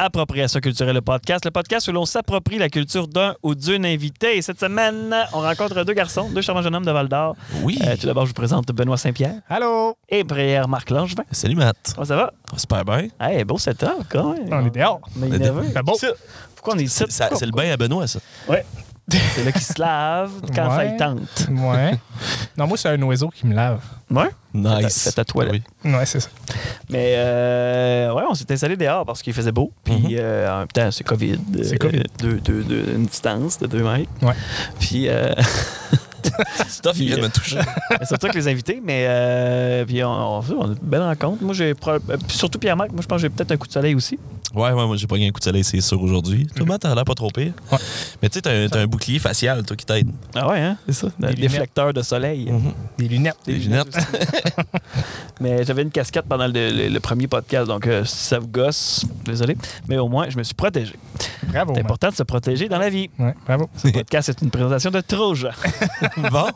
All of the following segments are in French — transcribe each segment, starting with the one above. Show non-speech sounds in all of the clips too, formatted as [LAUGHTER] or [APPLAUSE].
Appropriation culturelle, le podcast. Le podcast où l'on s'approprie la culture d'un ou d'une invité. Et cette semaine, on rencontre deux garçons, deux charmants jeunes hommes de Val d'Or. Oui. Euh, tout d'abord, je vous présente Benoît Saint-Pierre Allô? et Brière-Marc Langevin. Salut Matt. Comment ça va? Super bien. Hey, beau setup, quand même. On est dehors. On est nerveux. C'est beau. Ça, Pourquoi on est ici? Ça- C'est le bain à Benoît, ça. Ouais. C'est là qu'il se lave quand ça y tente. Ouais. Non, moi, c'est un oiseau qui me lave. Ouais? Nice. Faites à toilette. Oui. Ouais, c'est ça. Mais euh, ouais, on s'est installé dehors parce qu'il faisait beau. Puis Mhm. euh, en même temps, c'est COVID. C'est Euh, COVID. deux- deux- deux- une distance de 2 mètres. Ouais. Puis euh, [LAUGHS] [LAUGHS] Stuff, il vient de me toucher. [LAUGHS] surtout avec les invités. Mais euh, puis on, on, on a une belle rencontre. Moi, j'ai euh, puis surtout Pierre-Marc, moi, je pense que j'ai peut-être un coup de soleil aussi. Ouais, ouais, moi, j'ai pas gagné un coup de soleil, c'est sûr, aujourd'hui. Toi, Matt, t'as l'air pas trop pire. Ouais. Mais tu sais, t'as un, bouclier facial, toi, qui t'aide. Ah ouais, hein? C'est ça. Un lunettes. déflecteur de soleil. Des lunettes. Des lunettes. [LAUGHS] Mais j'avais une casquette pendant le, le- le premier podcast, donc euh, si ça vous gosse, désolé. Mais au moins, je me suis protégé. Bravo. C'est important de se protéger dans la vie. Ouais, bravo. Ce podcast est une présentation de Troja. Bon.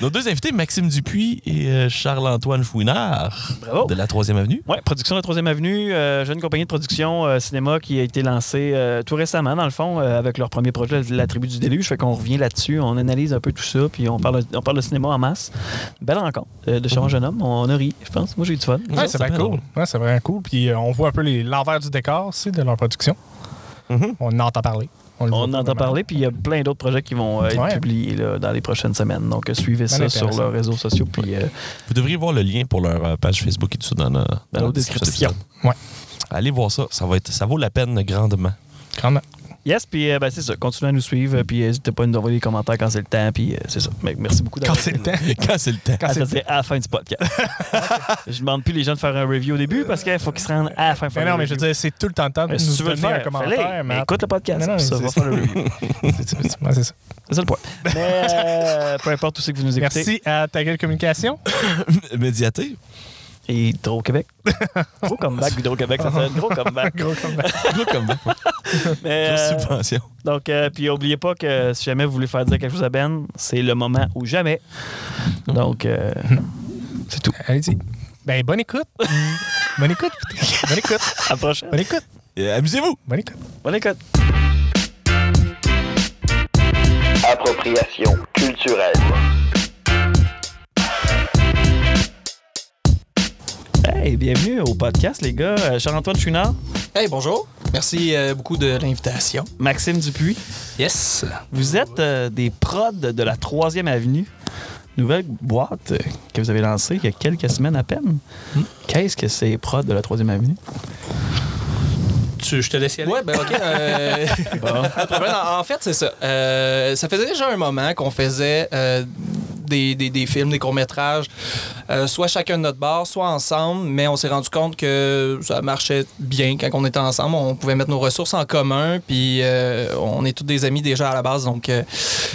Nos deux invités, Maxime Dupuis et euh, Charles-Antoine Fouinard, Bravo. de la 3e Avenue. Oui, production de la 3e Avenue, euh, jeune compagnie de production euh, cinéma qui a été lancée euh, tout récemment, dans le fond, euh, avec leur premier projet, La Tribu du Déluge. Fait qu'on revient là-dessus, on analyse un peu tout ça, puis on parle, on parle de cinéma en masse. Belle rencontre euh, de charmant jeune homme. On a ri, je pense. Moi, j'ai eu du fun. Ouais, c'est fait cool. Ouais, c'est vraiment cool. Puis euh, on voit un peu les- l'envers du décor aussi de leur production. Mhm. On en entend parler. On pas entend parler, puis il y a plein d'autres projets qui vont euh, être Ouais. publiés là, dans les prochaines semaines. Donc, euh, suivez ça sur leurs réseaux sociaux, puis euh, Vous devriez voir le lien pour leur page Facebook et tout ça dans, la- dans d'épisode. Ouais. Allez voir ça, ça, va être, ça vaut la peine grandement. Grandement. Yes, puis euh, ben, c'est ça. Continuez à nous suivre, puis n'hésitez pas à nous envoyer des commentaires quand c'est le temps, puis euh, c'est ça. Mais merci beaucoup Quand d'avoir c'est le temps. Quand c'est le temps. Quand Ah, c'est ça, le c'est à la fin du podcast. [LAUGHS] je demande plus les gens de faire un review au début parce qu'il faut qu'ils se rendent à la fin. Mais non, mais je veux dire, c'est tout le temps le temps de Mais nous si tu veux le donner faire, un commentaire. mais écoute le podcast. Mais non, ça va c'est- faire le review. [LAUGHS] c'est- ça. C'est ça le point. Mais euh, peu importe où c'est que vous nous écoutez. Merci à ta gueule communication. [COUGHS] Médiaté. Et Hydro-Québec. [LAUGHS] gros comeback, Hydro-Québec. Ça fait un gros comeback. [LAUGHS] Gros comeback. [LAUGHS] Gros comme Mais, euh, subvention. donc, euh, puis oubliez pas que si jamais vous voulez faire dire quelque chose à Ben, c'est le moment ou jamais. Donc, euh, c'est tout. Allez-y. Ben, bonne écoute. bonne écoute. Bonne écoute. À la prochaine. Bonne écoute. Et Amusez-vous. Bonne écoute. Bonne écoute. Appropriation culturelle. Hey, bienvenue au podcast, les gars. Euh, Charles-Antoine Chouinard, Hey, bonjour. Merci euh, beaucoup de l'invitation. Maxime Dupuis. Yes. Vous êtes euh, des prods de la 3e Avenue. Nouvelle boîte euh, que vous avez lancée il y a quelques semaines à peine. Qu'est-ce que c'est prods de la 3e Avenue? Tu, je te laisse y aller. Ouais, ben OK. euh, [LAUGHS] en, en fait, c'est ça. Euh, ça faisait déjà un moment qu'on faisait euh, des, des- des films, des courts-métrages, euh, soit chacun de notre bar, soit ensemble, mais on s'est rendu compte que ça marchait bien quand on était ensemble. On pouvait mettre nos ressources en commun, puis euh, on est tous des amis déjà à la base, donc euh,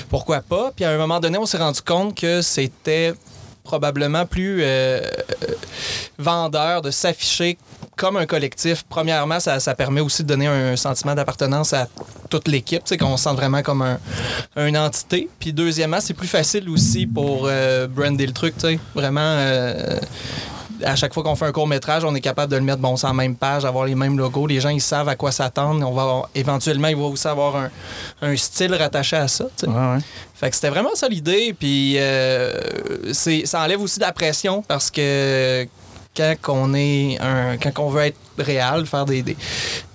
pourquoi pas? Puis à un moment donné, on s'est rendu compte que c'était probablement plus euh, vendeur de s'afficher comme un collectif. Premièrement, ça, ça permet aussi de donner un sentiment d'appartenance à toute l'équipe, qu'on se sente vraiment comme un, une entité. Puis deuxièmement, c'est plus facile aussi pour euh, brander le truc, tu sais. Vraiment, euh, à chaque fois qu'on fait un court métrage, on est capable de le mettre bon, sur la même page, avoir les mêmes logos. Les gens, ils savent à quoi s'attendre. On va avoir- éventuellement, ils vont aussi avoir un, un style rattaché à ça. Ouais, ouais. Fait que c'était vraiment ça l'idée. Puis euh, c'est, ça enlève aussi de la pression parce que quand on est un, quand on veut être réel, faire des, des,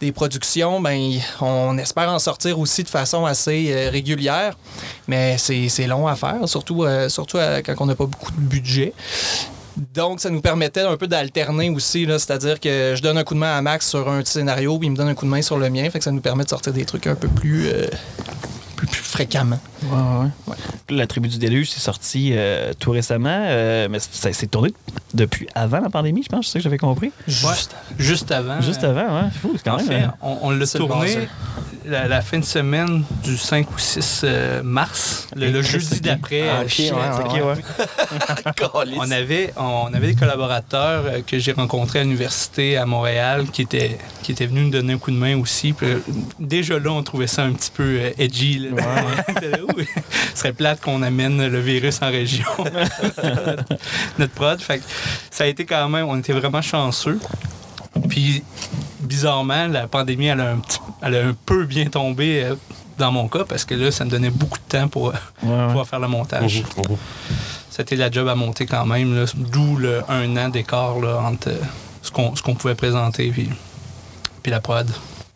des productions, ben on espère en sortir aussi de façon assez euh, régulière. Mais c'est, c'est long à faire, surtout, euh, surtout euh, quand on n'a pas beaucoup de budget. Donc, ça nous permettait un peu d'alterner aussi, c'est-à-dire que je donne un coup de main à Max sur un scénario, puis il me donne un coup de main sur le mien, fait que ça nous permet de sortir des trucs un peu plus, euh, plus, plus fréquemment. Ouais, ouais, ouais. La tribu du déluge, c'est sorti euh, tout récemment, euh, mais ça s'est tourné depuis avant la pandémie, je pense, c'est ça que j'avais compris. Juste, juste avant. Juste euh, avant, ouais. Fou, c'est quand en même. fait, euh, on, on l'a tourné. La, la fin de semaine du 5 ou 6 euh, mars, le, le jeudi d'après. Ah, euh, ouais, ouais. [LAUGHS] On avait, on avait des collaborateurs euh, que j'ai rencontrés à l'université à Montréal qui étaient, qui étaient venus nous donner un coup de main aussi. Puis, déjà là, on trouvait ça un petit peu edgy. là. [LAUGHS] Ce serait plate qu'on amène le virus en région. [LAUGHS] notre prod. Fait que ça a été quand même, on était vraiment chanceux. Puis bizarrement, la pandémie, elle a un, petit, elle a un peu bien tombé euh, dans mon cas parce que là, ça me donnait beaucoup de temps pour euh, Ouais, ouais. pouvoir faire le montage. Mhm, mhm. C'était la job à monter quand même, d'où le un an d'écart entre euh, ce qu'on ce qu'on pouvait présenter puis, puis la prod.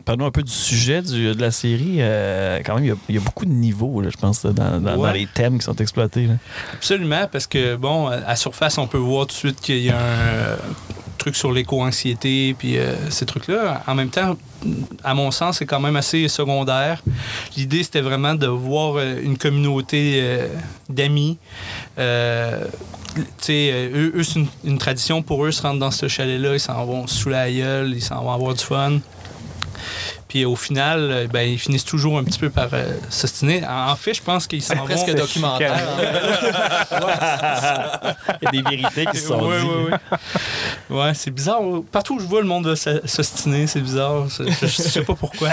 Parlons un peu du sujet du- de la série. Euh, quand même, il y a- il y, a beaucoup de niveaux, là, je pense, dans, dans- Ouais. dans les thèmes qui sont exploités. là. Absolument, parce que, bon, à surface, on peut voir tout de suite qu'il y a un euh, truc sur l'éco-anxiété, puis euh, ces trucs-là. En même temps, à mon sens, c'est quand même assez secondaire. L'idée, c'était vraiment de voir euh, une communauté euh, d'amis. Eux, eux, c'est une, une tradition pour eux, se rendre dans ce chalet-là, ils s'en vont sous la gueule, ils s'en vont avoir du fun. Puis au final, euh, ben, ils finissent toujours un petit peu par euh, s'ostiner. En en fait, je pense qu'ils s'en vont... Presque documentaire. hein. [LAUGHS] Il y a des vérités qui se sont Ouais, dites. ouais, ouais. Ouais, c'est bizarre. Partout où je vois, le monde va s'ostiner. C'est bizarre. Je, je- sais pas pourquoi.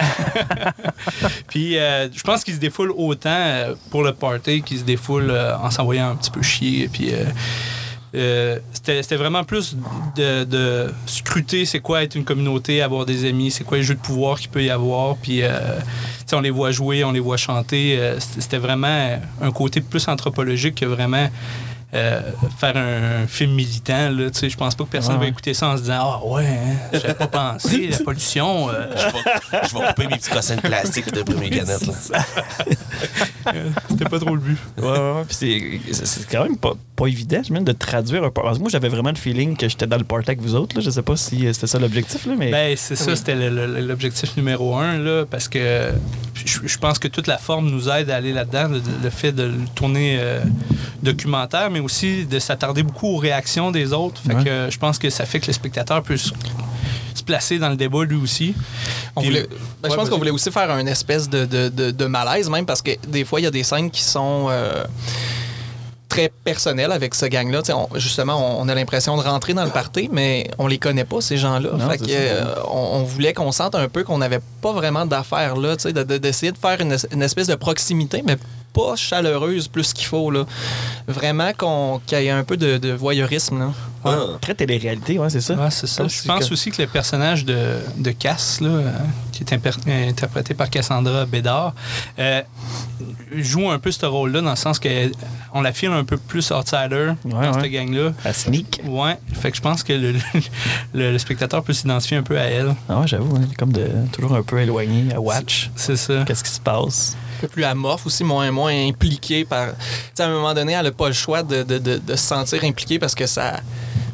[LAUGHS] Puis, euh, je pense qu'ils se défoulent autant euh, pour le party qu'ils se défoulent euh, en s'envoyant un petit peu chier. Puis, euh, c'était vraiment plus de, scruter c'est quoi être une communauté, avoir des amis, c'est quoi les jeux de pouvoir qu'il peut y avoir. Puis, euh, on les voit jouer, on les voit chanter. Euh, c'était vraiment un côté plus anthropologique que vraiment euh, faire un, film militant. Là, tu sais, je pense pas que personne Ouais. va écouter ça en se disant Ah ouais, hein, j'avais pas pensé, la pollution. euh, Je vais, je vais couper mes petits cossins de plastique de mes canettes. Là. [LAUGHS] C'était pas trop le but. Ouais, ouais. Puis c'est- quand même pas, pas évident, je de traduire un party. Moi, j'avais vraiment le feeling que j'étais dans le party avec vous autres. Là. Je sais pas si euh, c'était ça l'objectif, là, mais. Ben, c'est ça, c'était l'objectif numéro un, là, parce que je, je pense que toute la forme nous aide à aller là-dedans, le, le fait de le tourner euh, documentaire, mais aussi de s'attarder beaucoup aux réactions des autres. Fait Ouais. que euh, je pense que ça fait que le spectateur peut se, se placer dans le débat lui aussi. On voulait- ben, je pense qu'on voulait aussi faire un espèce de, de- de- de malaise, même parce que des fois, il y a des scènes qui sont euh, très personnelles avec ce gang-là. Tu sais, on- justement, on, a l'impression de rentrer dans le party, mais on les connaît pas, ces gens-là. Non, Fait que, euh, on, on voulait qu'on sente un peu qu'on n'avait pas vraiment d'affaires là, tu sais, de- de- d'essayer de, faire une, une espèce de proximité, mais pas chaleureuse plus qu'il faut. Là. Vraiment qu'on- qu'il y ait un peu de, de voyeurisme. Là. Ah. Très télé-réalité, ouais, c'est ça. Ouais, c'est ça. Ah, Je pense que- aussi que le personnage de, de Cass, là, euh, qui est imper- interprété par Cassandra Bédard, euh, joue un peu ce rôle-là dans le sens qu'on la file un peu plus outsider Ouais, dans ouais. cette gang-là. À sneak. Ouais, fait que je pense que le, le- le spectateur peut s'identifier un peu à elle. Ah ouais, j'avoue, hein, comme de, toujours un peu éloigné, à watch. C'est ça. Qu'est-ce qui se passe? Un peu plus amorphe aussi, moins, moins impliqué par. Tu sais, à un moment donné, elle n'a pas le choix de, de- de- de se sentir impliquée parce que ça,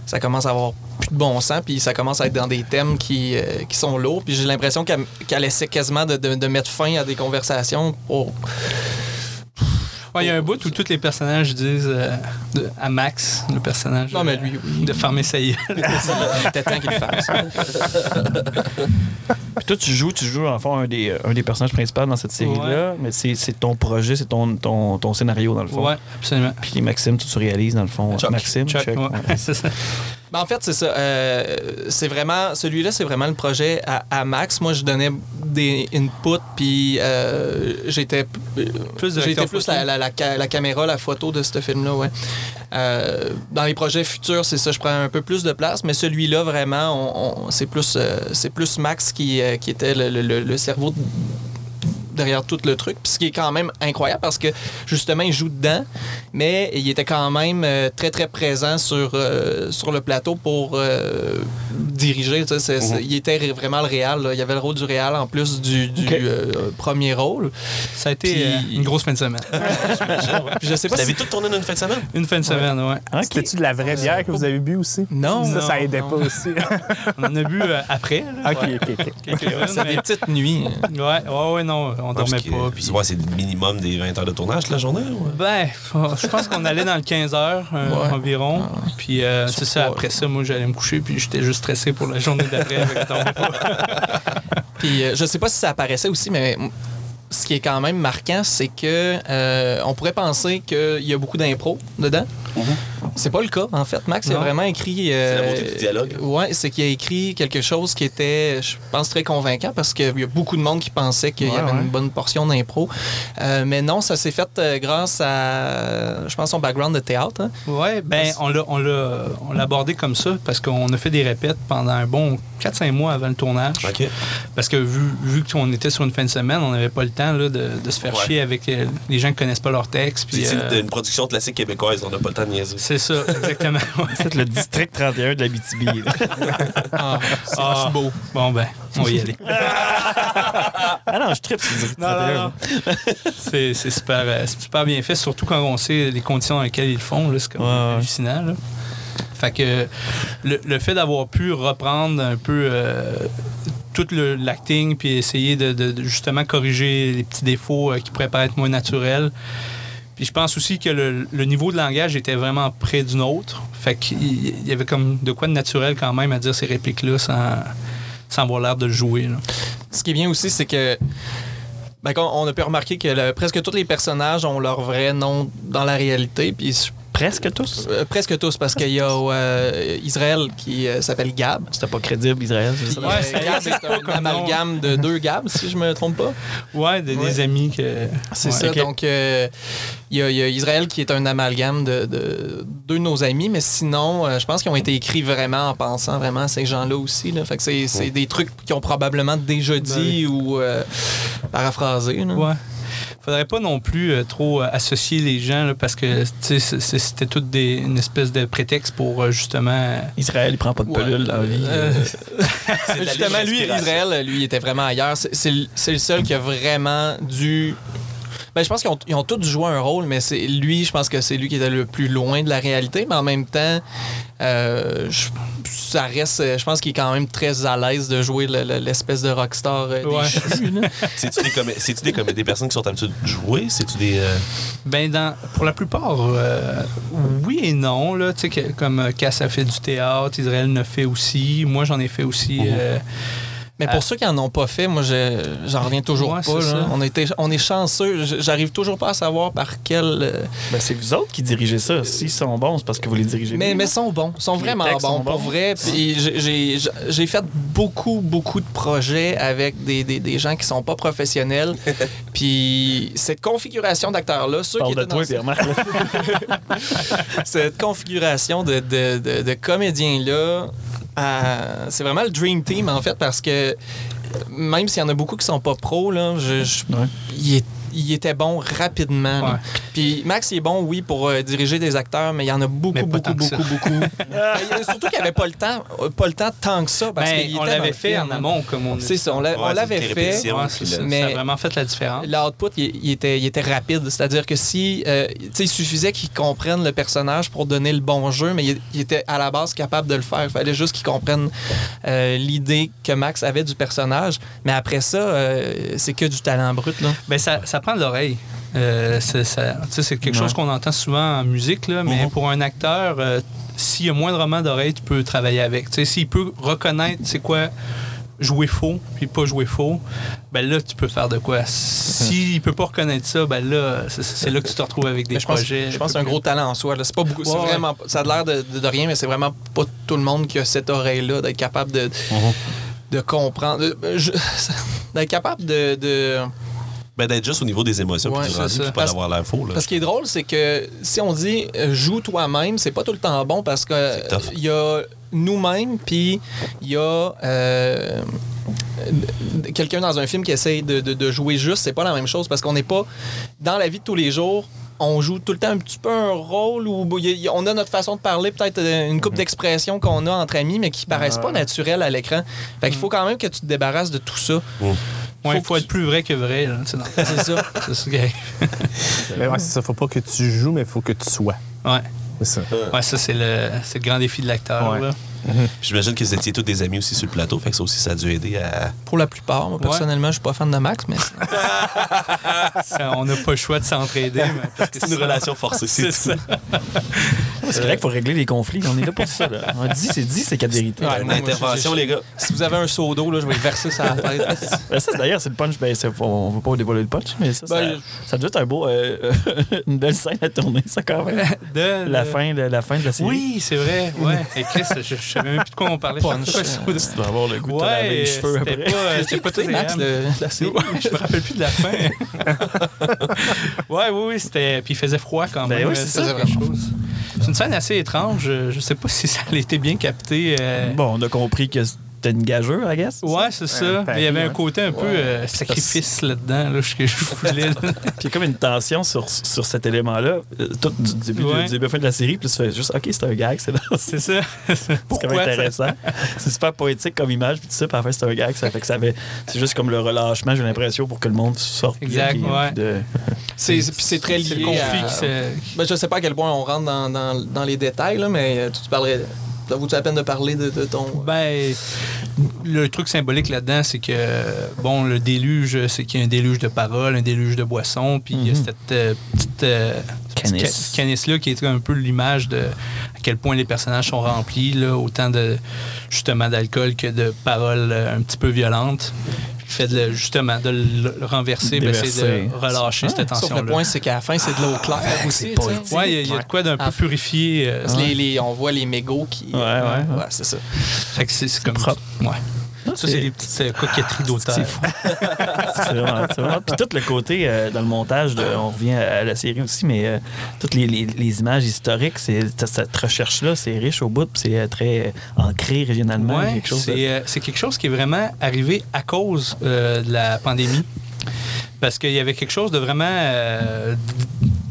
ça commence à avoir plus de bon sens, puis ça commence à être dans des thèmes qui, euh, qui sont lourds. Puis j'ai l'impression qu'elle essaie quasiment de, de- de mettre fin à des conversations pour. Ouais, il y a un bout où tous les personnages disent euh, de- à Max, le personnage Non, mais lui, oui. de fermer sa gueule. [LAUGHS] C'était temps qu'il fasse. [LAUGHS] Toi, tu joues, tu joues en fond un des, un des personnages principaux dans cette série-là, mais c'est ton projet, c'est ton, ton, ton scénario dans le fond. ouais, absolument. Puis Maxime, tu, tu réalises dans le fond. Chuck. Maxime, Chuck, Chuck, ouais. ouais. [LAUGHS] c'est ça. Ben, en fait, c'est ça. Euh, c'est vraiment. Celui-là, c'est vraiment le projet à, à Max. Moi, je donnais des inputs, puis euh, j'étais. Plus J'étais plus la, la- la ca- la caméra, la photo de ce film-là, ouais. Euh, dans les projets futurs, c'est ça, je prends un peu plus de place, mais celui-là, vraiment, on- on- c'est plus, c'est plus Max qui, qui était le, le- le- le cerveau de- derrière tout le truc. Puis ce qui est quand même incroyable parce que justement, il joue dedans, mais il était quand même euh, très très présent sur, euh, sur le plateau pour euh, diriger. c'est- c'est- Il était vraiment le réal. là. Il y avait le rôle du réal en plus du, euh, premier rôle. Ça a été Puis- euh, une grosse fin de semaine. [LAUGHS] Puis je sais Vous pas avez si... tout tourné dans une fin de semaine? Une fin de semaine, ouais. Ok. C'était-tu de la vraie bière que vous avez bu aussi? Non, Ça, ça non, aidait non. pas aussi. [LAUGHS] On en a bu euh, après. là. ok, ok, ok. Quelques-unes, C'est mais- des petites nuits. Ouais, ouais, ouais, non, on dormait que, pas. puis, ouais, c'est le minimum des 20 heures de tournage la journée? ou? Ben, je pense qu'on allait dans le 15 heures euh, Ouais. environ. Puis euh, c'est ça, après ça, moi, j'allais me coucher, puis j'étais juste stressé pour la journée d'après avec ton [LAUGHS] Puis euh, je sais pas si ça apparaissait aussi, mais ce qui est quand même marquant, c'est que euh, on pourrait penser qu'il y a beaucoup d'impro dedans. C'est pas le cas, en fait. Max a Non. vraiment écrit. C'est la beauté du dialogue. Ouais, c'est qu'il a écrit quelque chose qui était, je pense, très convaincant parce qu'il y a beaucoup de monde qui pensait qu'il y avait ouais. une bonne portion d'impro. Euh, mais non, ça s'est fait euh, grâce à, je pense, son background de théâtre. hein. Ouais, ben on l'a on l'a on l'a abordé comme ça parce qu'on a fait des répètes pendant un bon 4-5 mois avant le tournage. Parce que vu, vu qu'on était sur une fin de semaine, on n'avait pas le temps là, de, de se faire Ouais. chier avec euh, les gens qui connaissent pas leur texte. puis, C'est euh, une production classique québécoise, on n'a pas le temps de niaiser. c'est ça, exactement. [LAUGHS] ouais. C'est le district 31 de la BTB. Ah, c'est Ah. beau. Bon ben, on va y aller. ah non, je tripe sur le district Non, 31. non, non. C'est super, euh, super bien fait, surtout quand on sait les conditions dans lesquelles ils le font. C'est comme Ouais, hallucinant. là. Fait que le, le fait d'avoir pu reprendre un peu euh, tout le- l'acting puis essayer de, de- de justement corriger les petits défauts euh, qui pourraient paraître moins naturels. Puis je pense aussi que le, niveau de langage était vraiment près du nôtre. Fait qu'il il y avait comme de quoi de naturel quand même à dire ces répliques-là sans, sans avoir l'air de jouer. Ce qui est bien aussi, c'est que. ben, on a pu remarquer que presque tous les personnages ont leur vrai nom dans la réalité. Puis Presque tous? euh, presque tous, parce qu'il y a euh, Israël qui euh, s'appelle Gab. C'était pas crédible, Israël. c'est ça? Puis, Ouais, c'est- Gab, c'est un comme amalgame de deux Gab, si je me trompe pas. Ouais, de- Ouais. des amis que. C'est ouais. ça. Donc, euh, il y, a- il y a Israël qui est un amalgame de, de deux de nos amis, mais sinon, euh, je pense qu'ils ont été écrits vraiment en pensant vraiment à ces gens-là aussi. Là. Fait que c'est, c'est des trucs qu'ils ont probablement déjà dit ou euh, paraphrasé. là. Ouais. Faudrait pas non plus euh, trop euh, associer les gens là, parce que c'était toute des, une espèce de prétexte pour euh, justement. Israël, il prend pas de Ouais. pelule dans la vie. Euh, [LAUGHS] Justement, lui. Israël, lui, il était vraiment ailleurs. C'est, c'est le- c'est le seul qui a vraiment dû. Ben, je pense qu'ils ont, ils ont tous joué un rôle, mais c'est lui, je pense que c'est lui qui était le plus loin de la réalité. Mais en même temps, euh, je- ça reste. Je pense qu'il est quand même très à l'aise de jouer le- le- l'espèce de rockstar euh, Ouais. [LAUGHS] C'est-tu des, comé- c'est-tu des, comé- des personnes qui sont habituées de jouer? C'est-tu des. euh, Ben, dans, pour la plupart, euh, oui et non. Là, Tu sais, que- comme Cass a fait du théâtre, Israël a fait aussi. Moi, j'en ai fait aussi. Mhm. Mais pour ceux qui en ont pas fait, moi, je- j'en reviens toujours Ouais, pas. là. On, était, on est chanceux. J'arrive toujours pas à savoir par quel. euh, Ben, c'est vous autres qui dirigez ça. S'ils sont bons, c'est parce que vous les dirigez Mais, bien. mais sont bons, sont Les vraiment bons, sont pour bons. vrai. Puis j'ai- fait beaucoup, beaucoup de projets avec des, des, des gens qui sont pas professionnels. [LAUGHS] Puis cette configuration d'acteurs-là, ceux qui Parle de étaient dans toi, [LAUGHS] cette configuration de, de, de- de comédiens-là, euh, c'est vraiment le Dream Team, en fait, parce que même s'il y en a beaucoup qui sont pas pros, là, je, je- Ouais. il, est- il était bon rapidement. Ouais. Puis Max, il est bon, oui, pour euh, diriger des acteurs, mais il y en a beaucoup, beaucoup, beaucoup, beaucoup. [LAUGHS] Mais surtout qu'il n'y avait pas le temps, euh, pas le temps tant que ça, parce ben, qu'il on l'avait fait film. en amont, comme on C'est ça, on l'a- Ouais, on c'est l'avait fait. le- Mais- Ça a vraiment fait la différence. L'output, il, il était, il était rapide. C'est-à-dire que si, euh, il suffisait qu'ils comprennent le personnage pour donner le bon jeu, mais il, il était à la base capable de le faire. Il fallait juste qu'ils comprennent euh, l'idée que Max avait du personnage. Mais après ça, euh, c'est que du talent brut. Là. Ben, ça, ça prend l'oreille. Euh, c'est quelque Ouais. chose qu'on entend souvent en musique, là, mais Mhm. pour un acteur, euh, s'il y a moindrement d'oreille, tu peux travailler avec. S'il peut reconnaître c'est quoi jouer faux puis pas jouer faux, ben là, tu peux faire de quoi. S'il [LAUGHS] peut pas reconnaître ça, ben là, c'est- c'est là que tu te retrouves avec des je pense, projets. je pense que c'est un gros talent en soi. là. C'est pas beaucoup. c'est ouais. ça a l'air de, de- de rien, mais c'est vraiment pas tout le monde qui a cette oreille-là, d'être capable de, de comprendre. je- [LAUGHS] d'être capable de- de Ben, d'être juste au niveau des émotions Ouais, puis du rendu, puis pas d'avoir l'air faux. Là. Parce qu'il est drôle, c'est que si on dit euh, joue toi-même, c'est pas tout le temps bon parce que il y a nous-mêmes, puis il y a euh, quelqu'un dans un film qui essaye de, de- de jouer juste. C'est pas la même chose parce qu'on n'est pas dans la vie de tous les jours. On joue tout le temps un petit peu un rôle où on a notre façon de parler, peut-être euh, une coupe d'expressions qu'on a entre amis, mais qui paraissent pas naturelles à l'écran. Fait qu'il faut quand même que tu te débarrasses de tout ça. Ouais, il faut être plus vrai que vrai. C'est ça. [LAUGHS] c'est ça. [LAUGHS] Mais ouais, c'est ça. Faut pas que tu joues, mais faut que tu sois. Ouais. C'est ça. Ouais, ça, c'est le, c'est le grand défi de l'acteur. Ouais. [LAUGHS] J'imagine que vous étiez tous des amis aussi sur le plateau, fait que ça aussi, ça a dû aider à. Pour la plupart, moi, personnellement, je suis pas fan de Max, mais [LAUGHS] Ça, on n'a pas le choix de s'entraider. mais parce que C'est une relation forcée, c'est C'est tout. ça. c'est correct, régler les conflits. On est là pour ça. Là. On dit, c'est dit, c'est quatre vérités. Ouais, Une moi, intervention, je- les gars. Si vous avez un seau d'eau, là, je vais le verser sur la tête. [LAUGHS] Ben, ça, d'ailleurs, c'est le punch. Ben, c'est- on veut pas dévoiler le punch, mais ça, Ben, ça, ça doit être un beau, euh, une belle scène à tourner, ça, quand même. De, La fin de la, fin de la série. Oui, c'est vrai. Ouais. Et Chris, je, je savais même plus de quoi on parlait. Punch. [LAUGHS] Tu dois avoir le goût de Ouais, les cheveux c'était après. pas, c'était pas très Max, le- la série. [LAUGHS] Je me rappelle plus de la fin. ouais, oui, oui, c'était. Puis il faisait froid quand Ben même. oui, c'est euh, ça. quelque chose. C'est une scène assez étrange. Je sais pas [LAUGHS] si ça a été bien capté. euh, Bon, on a compris que c'était une gageure, I guess? Ouais, c'est ça. Mais il y avait un côté un peu euh, sacrifice là-dedans, là, que je [LAUGHS] voulais. Puis il y a comme une tension sur, sur cet élément-là, euh, tout du début, Ouais. du début à la fin de la série, puis tu fais juste, OK, c'est un gag, c'est dans- c'est ça. [LAUGHS] c'est quand même intéressant. c'est super poétique comme image, puis à la fin, c'est un gag, ça fait que ça avait. C'est juste comme le relâchement, j'ai l'impression, pour que le monde sorte. bien, Exact, ouais. puis de- C'est puis c'est très C'est le lié conflit à... Ben, je sais pas à quel point on rentre dans, dans, dans les détails, là, mais euh, tu, tu parlerais... Ça vaut la peine de parler de, de ton... Ben, le truc symbolique là-dedans, c'est que, bon, le déluge, c'est qu'il y a un déluge de paroles, un déluge de boissons, puis il y a Mhm. cette euh, petite euh, Canis. petite ca- canis-là qui est un peu l'image de à quel point les personnages sont remplis, là, autant de, justement, d'alcool que de paroles euh, un petit peu violentes. Fait de le- justement de le le renverser, ben, c'est de relâcher Ouais. cette Sauf tension-là. le point, c'est qu'à la fin, c'est de l'eau claire aussi. Ouais, il y a- il y, a de quoi d'un peu Ah. purifié. euh, les, les- on voit les mégots qui... Ouais, ouais, ouais. c'est ça. fait que c'est c'est comme propre. Ouais. Ça, c'est des petites euh, coquetteries d'auteur. C'est fou. c'est vraiment, Puis tout le côté euh, dans le montage, de- on revient à la série aussi, mais euh, toutes les, les- les images historiques, cette recherche-là, c'est riche au bout, puis c'est très ancré régionalement. Ouais, quelque chose de- c'est, quelque chose qui est vraiment arrivé à cause de la pandémie. Parce qu'il y avait quelque chose de vraiment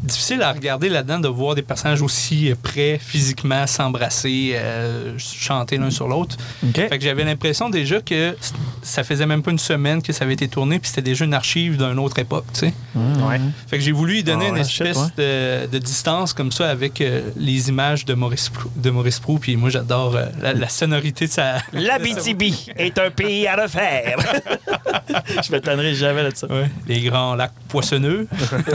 difficile à regarder là-dedans, de voir des personnages aussi euh, près physiquement, s'embrasser, euh, chanter l'un sur l'autre. Fait que j'avais l'impression déjà que ça faisait même pas une semaine que ça avait été tourné, puis c'était déjà une archive d'une autre époque, tu sais. Ouais. Fait que j'ai voulu y donner Ah une ouais, shit, espèce de, de distance comme ça avec euh, les images de Maurice Prou. De Maurice Prou puis moi j'adore euh, la, la sonorité de sa. [LAUGHS] L'Abitibi est un pays à refaire. [LAUGHS] Je me tannerai jamais là-dessus. Ouais, les grands lacs poissonneux.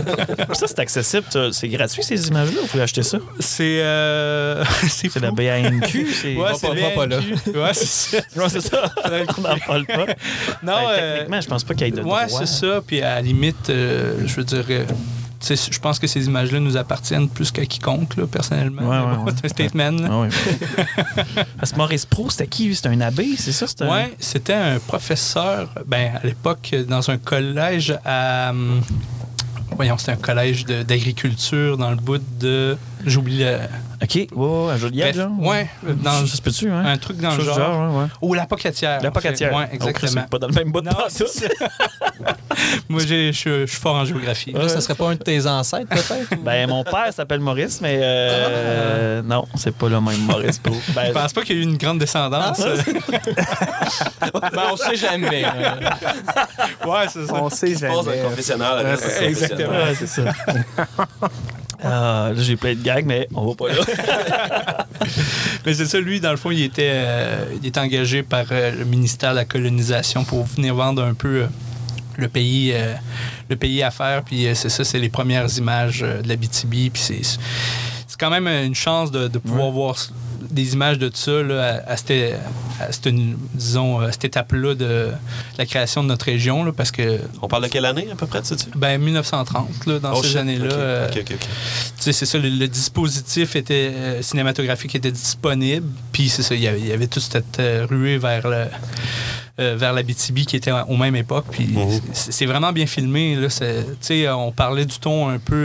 [LAUGHS] Ça, c'est accessible. C'est gratuit, ces images-là. Vous pouvez acheter ça? C'est. Euh, [LAUGHS] c'est la. BANQ. C'est... Ouais, c'est pas- va pas là. Ouais, c'est ça. [LAUGHS] Ouais, c'est ça. On n'en parle pas. [LAUGHS] Non, Ben, euh, techniquement, je pense pas qu'il y ait de Ouais, droit. c'est ça. Puis à la limite, euh, je veux dire. euh, je pense que ces images-là nous appartiennent plus qu'à quiconque, là, personnellement. Ouais, ouais, ouais. C'est un statement. Ah oui. Parce que Maurice Pro, c'était qui? C'était un abbé, c'est ça? Un- Ouais, c'était un professeur, ben, à l'époque, dans un collège à. Voyons, c'était un collège d'agriculture dans le bout de. J'oublie. OK. Ouais, à Joliette, Bref, genre? ouais, dans Ça se peut-tu, hein? un truc dans le genre. ouais, ouais. Ou la pocatière. La pocatière. Ouais, Oh, exactement. c'est pas dans le même bout de. [LAUGHS] Moi, j'ai- je je suis fort en géographie. Là, ça serait pas un de tes ancêtres, peut-être? Ben, mon père s'appelle Maurice, mais euh, non, c'est pas le même Maurice Pro. Ben, [LAUGHS] Je pense pas qu'il y ait eu une grande descendance. [LAUGHS] ben, on sait jamais. ouais, c'est ça. On sait jamais. là, c'est ça, Exactement. c'est ça. Là, j'ai plein de gags, mais on va pas là. [LAUGHS] Mais c'est ça, lui, dans le fond, il était, euh, il était engagé par euh, le ministère de la colonisation pour venir vendre un peu euh, le pays, euh, le pays à faire. Puis euh, c'est ça, c'est les premières images euh, de la BTB. Puis c'est, c'est quand même une chance de, de pouvoir voir des images de ça là, à, à cette, à cette, disons, à cette étape-là de la création de notre région. là, parce que, On parle de quelle année à peu près de ça? tu sais? ben, 1930, là, dans Oh, ces shit. années-là. Ok, euh, c'est ça, le, le dispositif était euh, cinématographique était disponible, puis c'est ça, il y avait, il y avait toute cette euh, ruée vers le euh, vers la BTB qui était aux mêmes époques, puis Mhm. c'est c'est vraiment bien filmé là, c'est- on parlait du ton un peu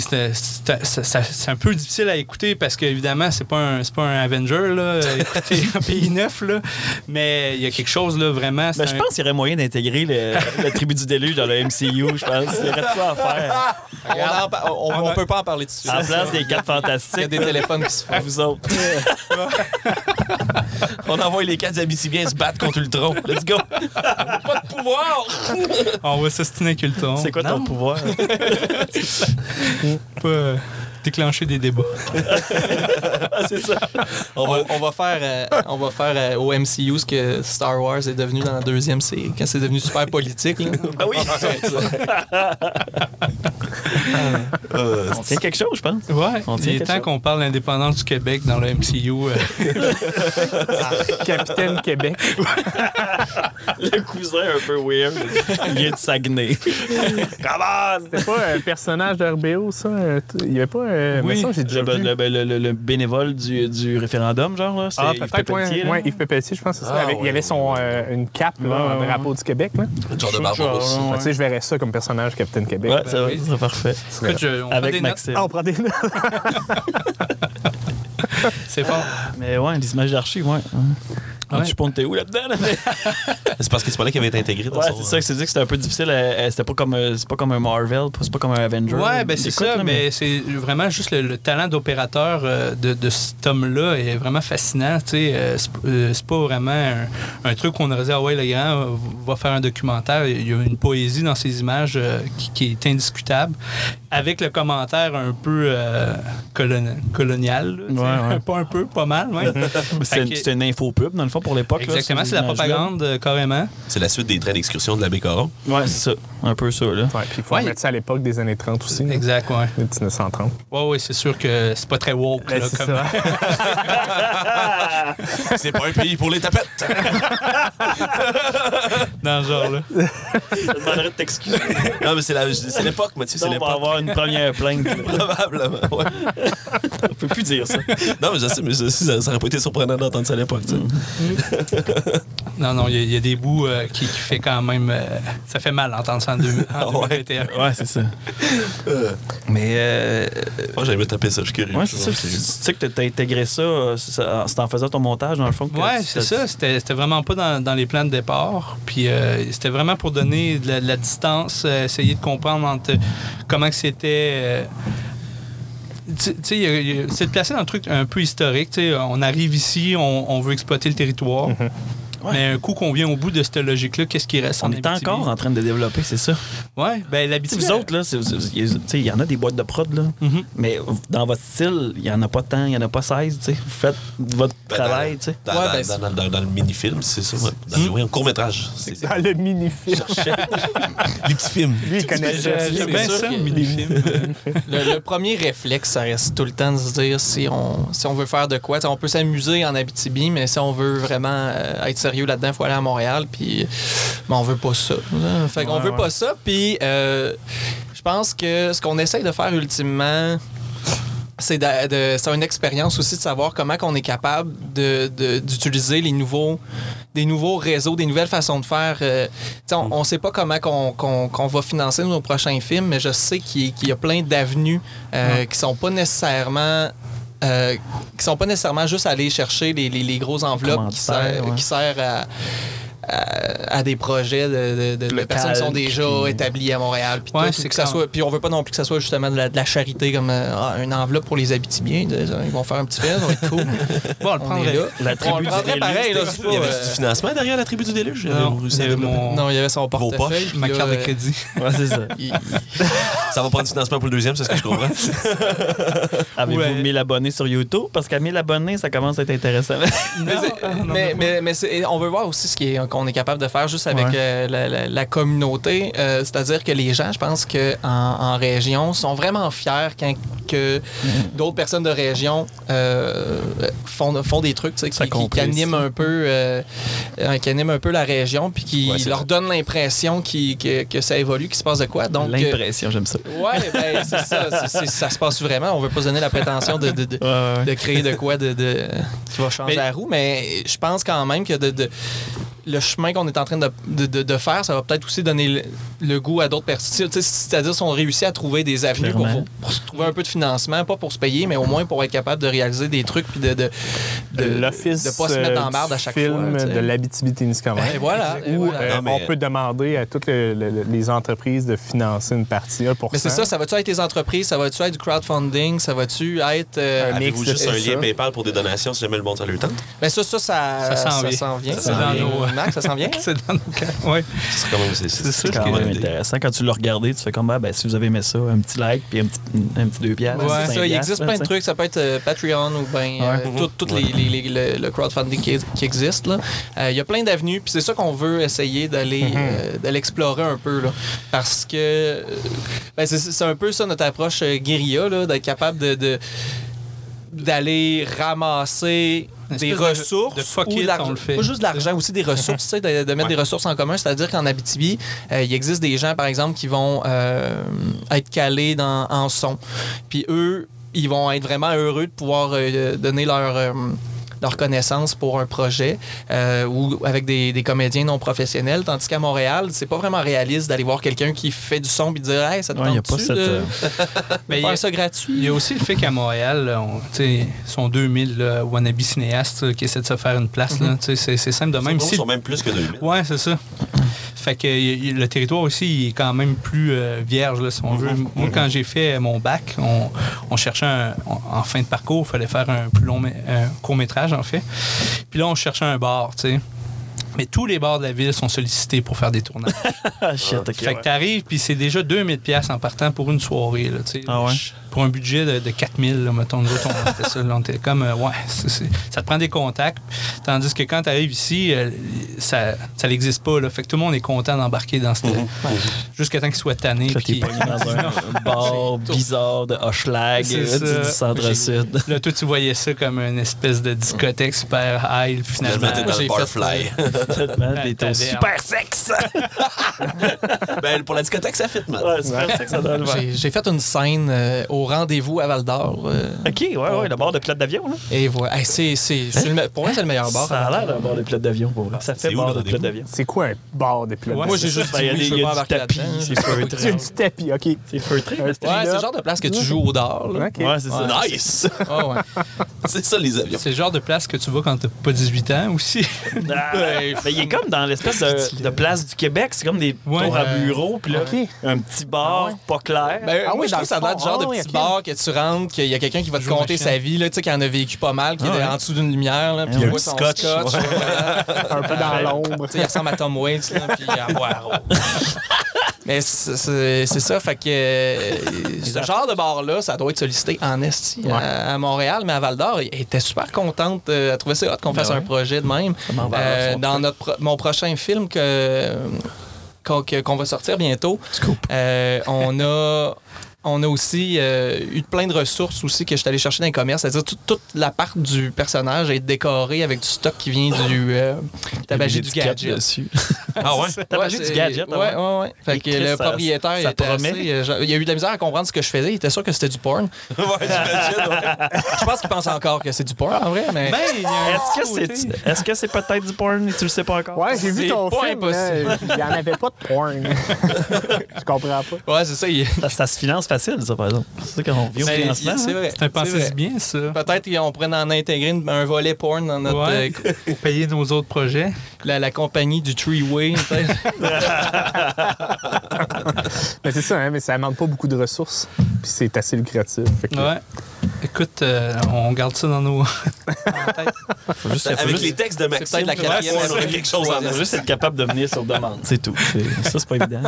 c'est un peu difficile à écouter parce qu'évidemment, c'est pas un c'est pas un Avenger là, [LAUGHS] écouter un pays neuf là, mais il y a quelque chose là vraiment. Ben, je un- pense qu'il y aurait moyen d'intégrer le, la tribu du déluge dans le MCU, je pense. Il y aurait de quoi à faire. On, on- on peut pas en parler tout de suite. En place des quatre Il y a fantastiques. des téléphones qui se font. Vous autres. [LAUGHS] On envoie les quatre Abitibiens se battre contre Ultron. Let's go! pas de pouvoir! on va s'ostiner avec le ton. C'est quoi ton pouvoir? [LAUGHS] pas euh, déclencher des débats. Ah, c'est ça. On va, on va faire, euh, on va faire euh, au MCU ce que Star Wars est devenu dans la deuxième série, quand c'est devenu super politique. là. Ah oui. [LAUGHS] Euh, On tient quelque chose, je pense. Ouais, On tient il est temps qu'on parle d'indépendance du Québec dans le MCU. euh. [LAUGHS] Capitaine Québec. [LAUGHS] Le cousin un peu weird. Il vient de Saguenay. Come on! C'était pas un personnage de RBO, ça? Il y avait pas. Euh, Oui, j'ai déjà le, vu. le- le- le- le bénévole du, du référendum, genre. Là, c'est Ah, Yves peut-être, ouais, ouais, Yves Pépeltier, je pense c'est ça. Ah, Avec- il y avait son, euh, une cape, là, un drapeau du Québec. Là. Genre de Fait que, tu sais, je verrais ça comme personnage Capitaine Québec. Ouais, ça va, oui. ça serait parfait. Écoute, je- on prend des Avec notes. Maxime. Ah, on prend des notes. C'est fort. Mais ouais, les images d'archives, ouais. Ouais. Tu pontes où là-dedans? Là? [LAUGHS] C'est parce que c'est pas là qu'il avait été intégré dans ouais, son... c'est ça que c'est dit que c'était un peu difficile. euh, euh, C'était pas comme, euh, c'est pas comme un Marvel, c'est pas comme un Avenger. Ouais, ben c'est ça, là, mais c'est vraiment juste le, le talent d'opérateur euh, de, de cet homme-là est vraiment fascinant. tu sais. Euh, c'est euh, pas vraiment un, un truc qu'on aurait dit, ah ouais, le grand va faire un documentaire. Il y a une poésie dans ses images qui, qui est indiscutable, avec le commentaire un peu colon- colonial. là, tu sais. Ouais, ouais. [LAUGHS] Pas un peu, pas mal. [LAUGHS] C'est une, une info-pub, dans le fond, pour l'époque. là, Exactement, ces c'est la propagande, euh, carrément. C'est la suite des trains d'excursion de l'abbé Caron. Ouais, c'est ça. Un peu ça, là. Ouais, puis il faut Ouais. mettre ça à l'époque des années 30 aussi. là. Exact, ouais. 1930. Ouais, ouais, c'est sûr que c'est pas très woke, Ben, là, c'est comme... ça. [LAUGHS] C'est pas un pays pour les tapettes. [LAUGHS] dans ce genre-là. Je te demanderais de t'excuser. non, mais c'est la- l'époque, Mathieu. C'est Sinon, on va l'époque. avoir une première plainte. [LAUGHS] Probablement, ouais. on peut plus dire ça. Non, mais je sais, mais je- ça, ça aurait pas été surprenant d'entendre ça à l'époque, tu sais. [LAUGHS] Non, non, il y, a- il y a des bouts euh, qui, qui fait quand même. euh, ça fait mal d'entendre ça en, deux- en [LAUGHS] ouais. 2021. Ouais, c'est ça. Mais, euh, Moi, j'allais me taper ça, je suis curieux. ouais, c'est ça. Tu tu sais que t'as intégré ça, euh, c'est en faisant ton montage, dans le fond. que Ouais, tu- c'est ça. C'était vraiment pas dans, dans les plans de départ. Puis euh, c'était vraiment pour donner de la, de la distance, euh, essayer de comprendre entre comment que c'était. C'est de placer dans un truc un peu historique. On arrive ici, on, on veut exploiter le territoire. Mais un coup qu'on vient au bout de cette logique-là, qu'est-ce qui reste On en est Abitibi? encore en train de développer, c'est ça. Ouais, ben l'habitude. vous autres, là, il y en a des boîtes de prod, là. Mhm. Mais dans votre style, il n'y en a pas tant, il n'y en a pas 16, tu sais. Vous faites votre Ben, travail, tu sais. Dans, Ouais, dans- ben, dans- dans- dans le mini-film, c'est ça. ouais. Dans le oui, un court-métrage. Dans le mini-film. les petits films. Lui, il connaît ça. J'aime c'est bien ça, que- le mini-film. Le, le premier réflexe, ça reste tout le temps de se dire si on, si on veut faire de quoi. T'sais, on peut s'amuser en Abitibi, mais si on veut vraiment euh, être sérieux là-dedans, il faut aller à Montréal. Puis, mais on veut pas ça. hein. Fait qu'on Ouais, veut ouais. pas ça. Puis, euh, je pense que ce qu'on essaye de faire ultimement, c'est de, de- une expérience aussi de savoir comment qu'on est capable de- de- d'utiliser les nouveaux des nouveaux réseaux, des nouvelles façons de faire. Euh, on ne sait pas comment qu'on va financer nos prochains films, mais je sais qu'il qu'il y a plein d'avenues euh, qui sont pas nécessairement euh, qui sont pas nécessairement juste aller chercher les, les- les grosses enveloppes qui servent, ouais. qui servent à, à, à des projets de, de- de- de Local, personnes qui sont déjà puis- établies à Montréal. Puis Ouais, tout, c'est que ça soit, puis on veut pas non plus que ça soit justement de la, de la charité comme euh, une enveloppe pour les Abitibiens. de- Ils vont faire un petit film, ça va être cool. [LAUGHS] Bon, on le On prendrait. La On tribu le du prendrait déluge, pareil. Là, Il y avait euh, du financement derrière la tribu du déluge? Non, il y avait mon- Non, il y avait son portefeuille. Ma carte de euh, crédit. [LAUGHS] Ouais, c'est ça. il- [LAUGHS] Ça va prendre du financement pour le deuxième, c'est ce que je comprends. Avez-vous Ouais. 1000 abonnés sur YouTube? Parce qu'à 1000 abonnés, ça commence à être intéressant. Mais, c'est- mais, mais- mais c'est- on veut voir aussi ce qui est- qu'on est capable de faire juste avec Ouais. euh, la, la- la communauté. Euh, C'est-à-dire que les gens, je pense qu'en en région, sont vraiment fiers quand que d'autres personnes de région euh, font, font des trucs qui, qui- qui compresse. animent un peu qui animent un peu la région puis qui Ouais, leur donnent l'impression que, que ça évolue, qu'il se passe de quoi. L'impression, j'aime ça. ouais, ben, c'est ça. ça se passe vraiment. On veut pas se donner la prétention de- de- de, Ouais, ouais, ouais. de créer de quoi de, de- qui va changer Mais- la roue, mais je pense quand même que de, de- le chemin qu'on est en train de, de- de- de faire, ça va peut-être aussi donner le, le goût à d'autres personnes. C'est-à-dire si on réussit à trouver des avenues pour, pour se trouver un peu de financement, pas pour se payer, mais au moins pour être capable de réaliser des trucs puis de, de, de, L'office de pas se mettre en euh, barre du à chaque film fois. de l'Abitibi-Témiscamingue. Et voilà. Où voilà. euh, Non, mais- on peut demander à toutes le- le- les entreprises de financer une partie, 1 Mais c'est ça, ça va-tu être des entreprises, ça va-tu être du crowdfunding, ça va-tu être. euh, Un mix Avez-vous de juste un ça. lien PayPal pour des donations si jamais le monde ça lui tente? Ben ça, ça, ça, Ça s'en vient. Ça s'en vient. Max, ça s'en vient. [LAUGHS] hein? C'est dans nos cas. Ouais. C'est quand même c'est C'est c'est ça C'est quand même intéressant. Quand tu l'as regardé, tu fais comme, ah, ben, si vous avez aimé ça, un petit like puis un petit, un petit deux piastres. Ouais, ça, il existe plein de trucs. Ça peut être euh, Patreon ou bien euh, tout, tout les, les- les- le, le crowdfunding qui, qui existe. là. Euh, Il y a plein d'avenues, puis c'est ça qu'on veut essayer d'aller euh, d'aller explorer un peu. Là, parce que euh, ben, c'est c'est un peu ça notre approche euh, guérilla, là, d'être capable de. de- d'aller ramasser des de- ressources de fuck ou it, l'argent. on le fait. Pas juste de l'argent, aussi des ressources, tu sais, de, de mettre des ressources en commun. C'est-à-dire qu'en Abitibi, euh, il existe des gens, par exemple, qui vont euh, être calés dans, en son. Puis eux, ils vont être vraiment heureux de pouvoir euh, donner leur... euh, leur connaissance pour un projet euh, ou avec des, des comédiens non professionnels, tandis qu'à Montréal, c'est pas vraiment réaliste d'aller voir quelqu'un qui fait du son et dire Hey, ça te Ouais, il y a tente-tu pas cette, de euh, [LAUGHS] Mais il y faire a- ça gratuit? Il y a aussi le fait qu'à Montréal, là, on, tu sais, ils sont 2000 là, wannabe cinéastes là, qui essaient de se faire une place. sais, C'est simple de même. Même Si- ils sont même plus que 2000. Ouais, c'est ça. Fait que y- y- le territoire aussi il est quand même plus euh, vierge, là, si on veut. Moi, quand j'ai fait mon bac, on, on cherchait un- on- en fin de parcours, il fallait faire un plus long un court métrage, en fait. Puis là, on cherchait un bar, tu sais. Mais tous les bars de la ville sont sollicités pour faire des tournages. [LAUGHS] Ah, shit, ok. fait ouais. que t'arrives, puis c'est déjà 2000 pièces en partant pour une soirée, là, tu sais. Ah ouais? Pour un budget de, de 4000, là, mettons, nous autres, on- c'était ça. là, on était comme, euh, ouais, [LAUGHS] c'est- c'est- ça te prend des contacts. Tandis que quand tu arrives ici, euh, ça ça n'existe pas. Là, fait que tout le monde est content d'embarquer dans ce. Jusqu'à temps qu'il soit tanné. Là, t'es pogné dans [LAUGHS] un bar [LAUGHS] bizarre de Hochelag, C'est euh, du, centre-sud. Là, toi, tu voyais ça comme une espèce de discothèque super high, finalement. T'es dans le barfly. Ouais, t'es au super sexe! ben, pour la discothèque, ça fit, man. Ouais, super sexe, ça faire. J'ai j'ai fait une scène euh, au rendez-vous à Val d'Or. euh, Ok, ouais, ouais, le bar de pilote d'avion, là. et voilà. Hey, c'est, c'est, c'est le pour moi, c'est le meilleur bar. Ça a l'air d'un bar de pilote d'avion, pour vrai. Ça fait C'est où, le de pilote d'avion? C'est quoi un bar de pilote? Ouais, Moi, j'ai juste Ben, il y a dit oui, je veux pas embarquer tapis, c'est feutré. [LAUGHS] du tapis, OK. C'est feutré, mais c'est Ouais, c'est le genre de place que tu joues au dehors. Là. Ouais, c'est ça. Nice! Ah. [LAUGHS] C'est ça, les avions. C'est le genre de place que tu vas quand t'as pas 18 ans aussi. Ah, [LAUGHS] ben, il est comme dans l'espèce de, de place du Québec. C'est comme des Ouais. tours à bureau, puis là, un petit bar pas clair. Ben, Ah oui, je trouve que ça le genre de Ah petit. Bar que tu rentres, qu'il y a quelqu'un qui va te Joue machin. sa vie, là, tu sais, qui en a vécu pas mal, qui Ah est ouais. en dessous d'une lumière, là, puis Il voit son scotch, scotch. ouais. voilà. Un peu dans l'ombre. Tu sais, il ressemble à Tom Waits, là, puis à boire. [LAUGHS] Mais c'est ça, fait que euh, ce genre de bar-là, ça doit être sollicité en esti à, à Montréal, mais à Val d'Or, elle était super contente. euh, Elle trouvait ça hot qu'on fasse ouais. un projet de même. Euh, dans notre pro- mon prochain film que qu'on que- qu'on va sortir bientôt, euh, on a on a aussi euh, eu plein de ressources aussi que je suis allé chercher dans les commerces. C'est-à-dire tout- toute la part du personnage est décorée avec du stock qui vient du euh, tabagie du gadget. dessus. [LAUGHS] Ah ouais? Tabagie Ouais, du gadget, Ouais, ouais. ouais, ouais. Fait que le propriétaire ça était assez, euh, genre, il a eu de la misère à comprendre ce que je faisais. Il était sûr que c'était du porn. [LAUGHS] Ouais, je pense qu'il pense encore que c'est du porn en vrai, mais Ben, a un Est-ce que c'est est-ce que c'est peut-être du porn? Et tu le sais pas encore? Ouais, j'ai vu C'est ton pas film. impossible. Il n'y en avait pas de porn. [LAUGHS] Je comprends pas. ouais, c'est ça. il- Ça, ça se finance facile, ça, par exemple. C'est ça qu'on vit au financement. c'est hein? vrai. C'est un vrai. bien, ça. Peut-être qu'on pourrait en intégrer un volet porn dans notre Ouais. euh, [LAUGHS] Pour payer nos autres projets. la, la compagnie du Three-Way. peut-être. [LAUGHS] Mais c'est ça, hein, mais ça demande pas beaucoup de ressources. Puis c'est assez lucratif. Fait que- Ouais. Écoute, euh, on garde ça dans nos. en [LAUGHS] tête. Faut juste, faut Avec juste- les textes de Maxime, peut-être la ouais, quatrième on aurait quelque chose en faut juste être capable de venir sur demande. C'est tout. Ça, c'est pas évident.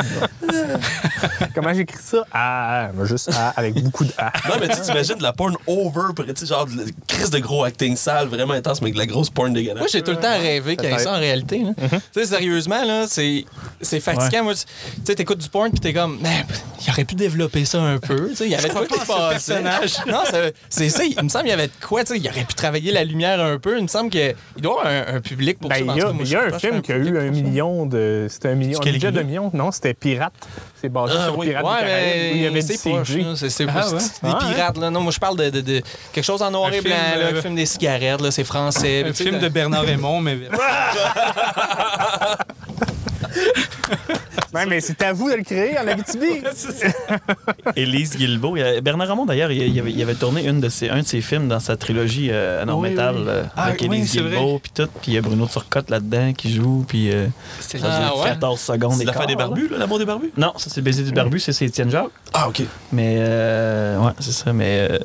Comment j'écris ça? Ah, mais juste A avec beaucoup de A. [LAUGHS] Non, mais tu sais, t'imagines de la porn over, tu sais, genre de la crise de gros acting sale, vraiment intense, mais avec de la grosse porn dégueulasse. Moi, j'ai tout le temps rêvé qu'il y ait ça en réalité. là. Tu sais, sérieusement, là, c'est, c'est fatigant. Moi, tu sais, t'écoutes du porn puis t'es comme, mais il aurait pu développer ça un peu. Tu sais, il y avait de quoi qui passait. [LAUGHS] Non, c'est ça. Il me semble qu'il y avait de quoi. Tu sais, il aurait pu travailler la lumière un peu. Il me semble qu'il doit y avoir un, un public pour Ben, ça. mais il y a, cas, moi, il y a je un film qui a eu un million de. C'était un million. Un budget de million? Non, c'était Pirate. C'est basé Ah, sur oui. Pirate. Ouais, où il y avait mais proche. C'est, Ah, ouais? des pirates. Là. Non, moi, je parle de, de- de quelque chose en noir Un et blanc. film, là, euh, le film des cigarettes. Là, c'est français. Un film de Bernard Raymond, mais. [LAUGHS] [LAUGHS] Ouais, mais c'est à vous de le créer en Abitibi. [LAUGHS] Élise Guilbeault. Il y a- Bernard Ramon, d'ailleurs, il, il avait, il avait tourné une de ses, un de ses films dans sa trilogie euh, Anor Oui, Metal oui. euh, Ah, avec oui, Élise c'est vrai. Guilbeault, puis tout. Puis il y a Bruno Turcotte là-dedans qui joue, puis euh, C'était ça Ah, dure ouais? 14 secondes. C'est et l'affaire des barbus, là, l'amour des barbus? Non, ça c'est le baiser du barbu, c'est Étienne Jacques. Ah, OK. Mais, euh, ouais, c'est ça. Mais, euh,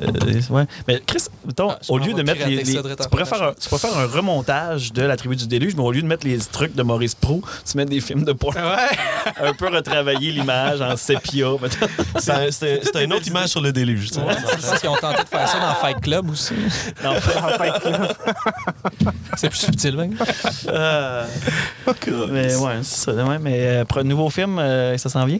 ouais. mais Chris, mettons, Ah, au lieu de mettre les. tu, pourrais faire un, tu pourrais faire un remontage de la tribu du déluge, mais au lieu de mettre les trucs de Maurice Pro, tu mets des films de porn. Ouais. Un peu retravailler l'image en sépia. C'est c'est c'est une autre image sur le déluge. sais. Je pense qu'ils ont tenté de faire ça dans Fight Club aussi. Non, [LAUGHS] C'est plus subtil, hein? euh, mais ouais, c'est ça. Ouais, mais euh, pour un nouveau film, euh, ça s'en vient?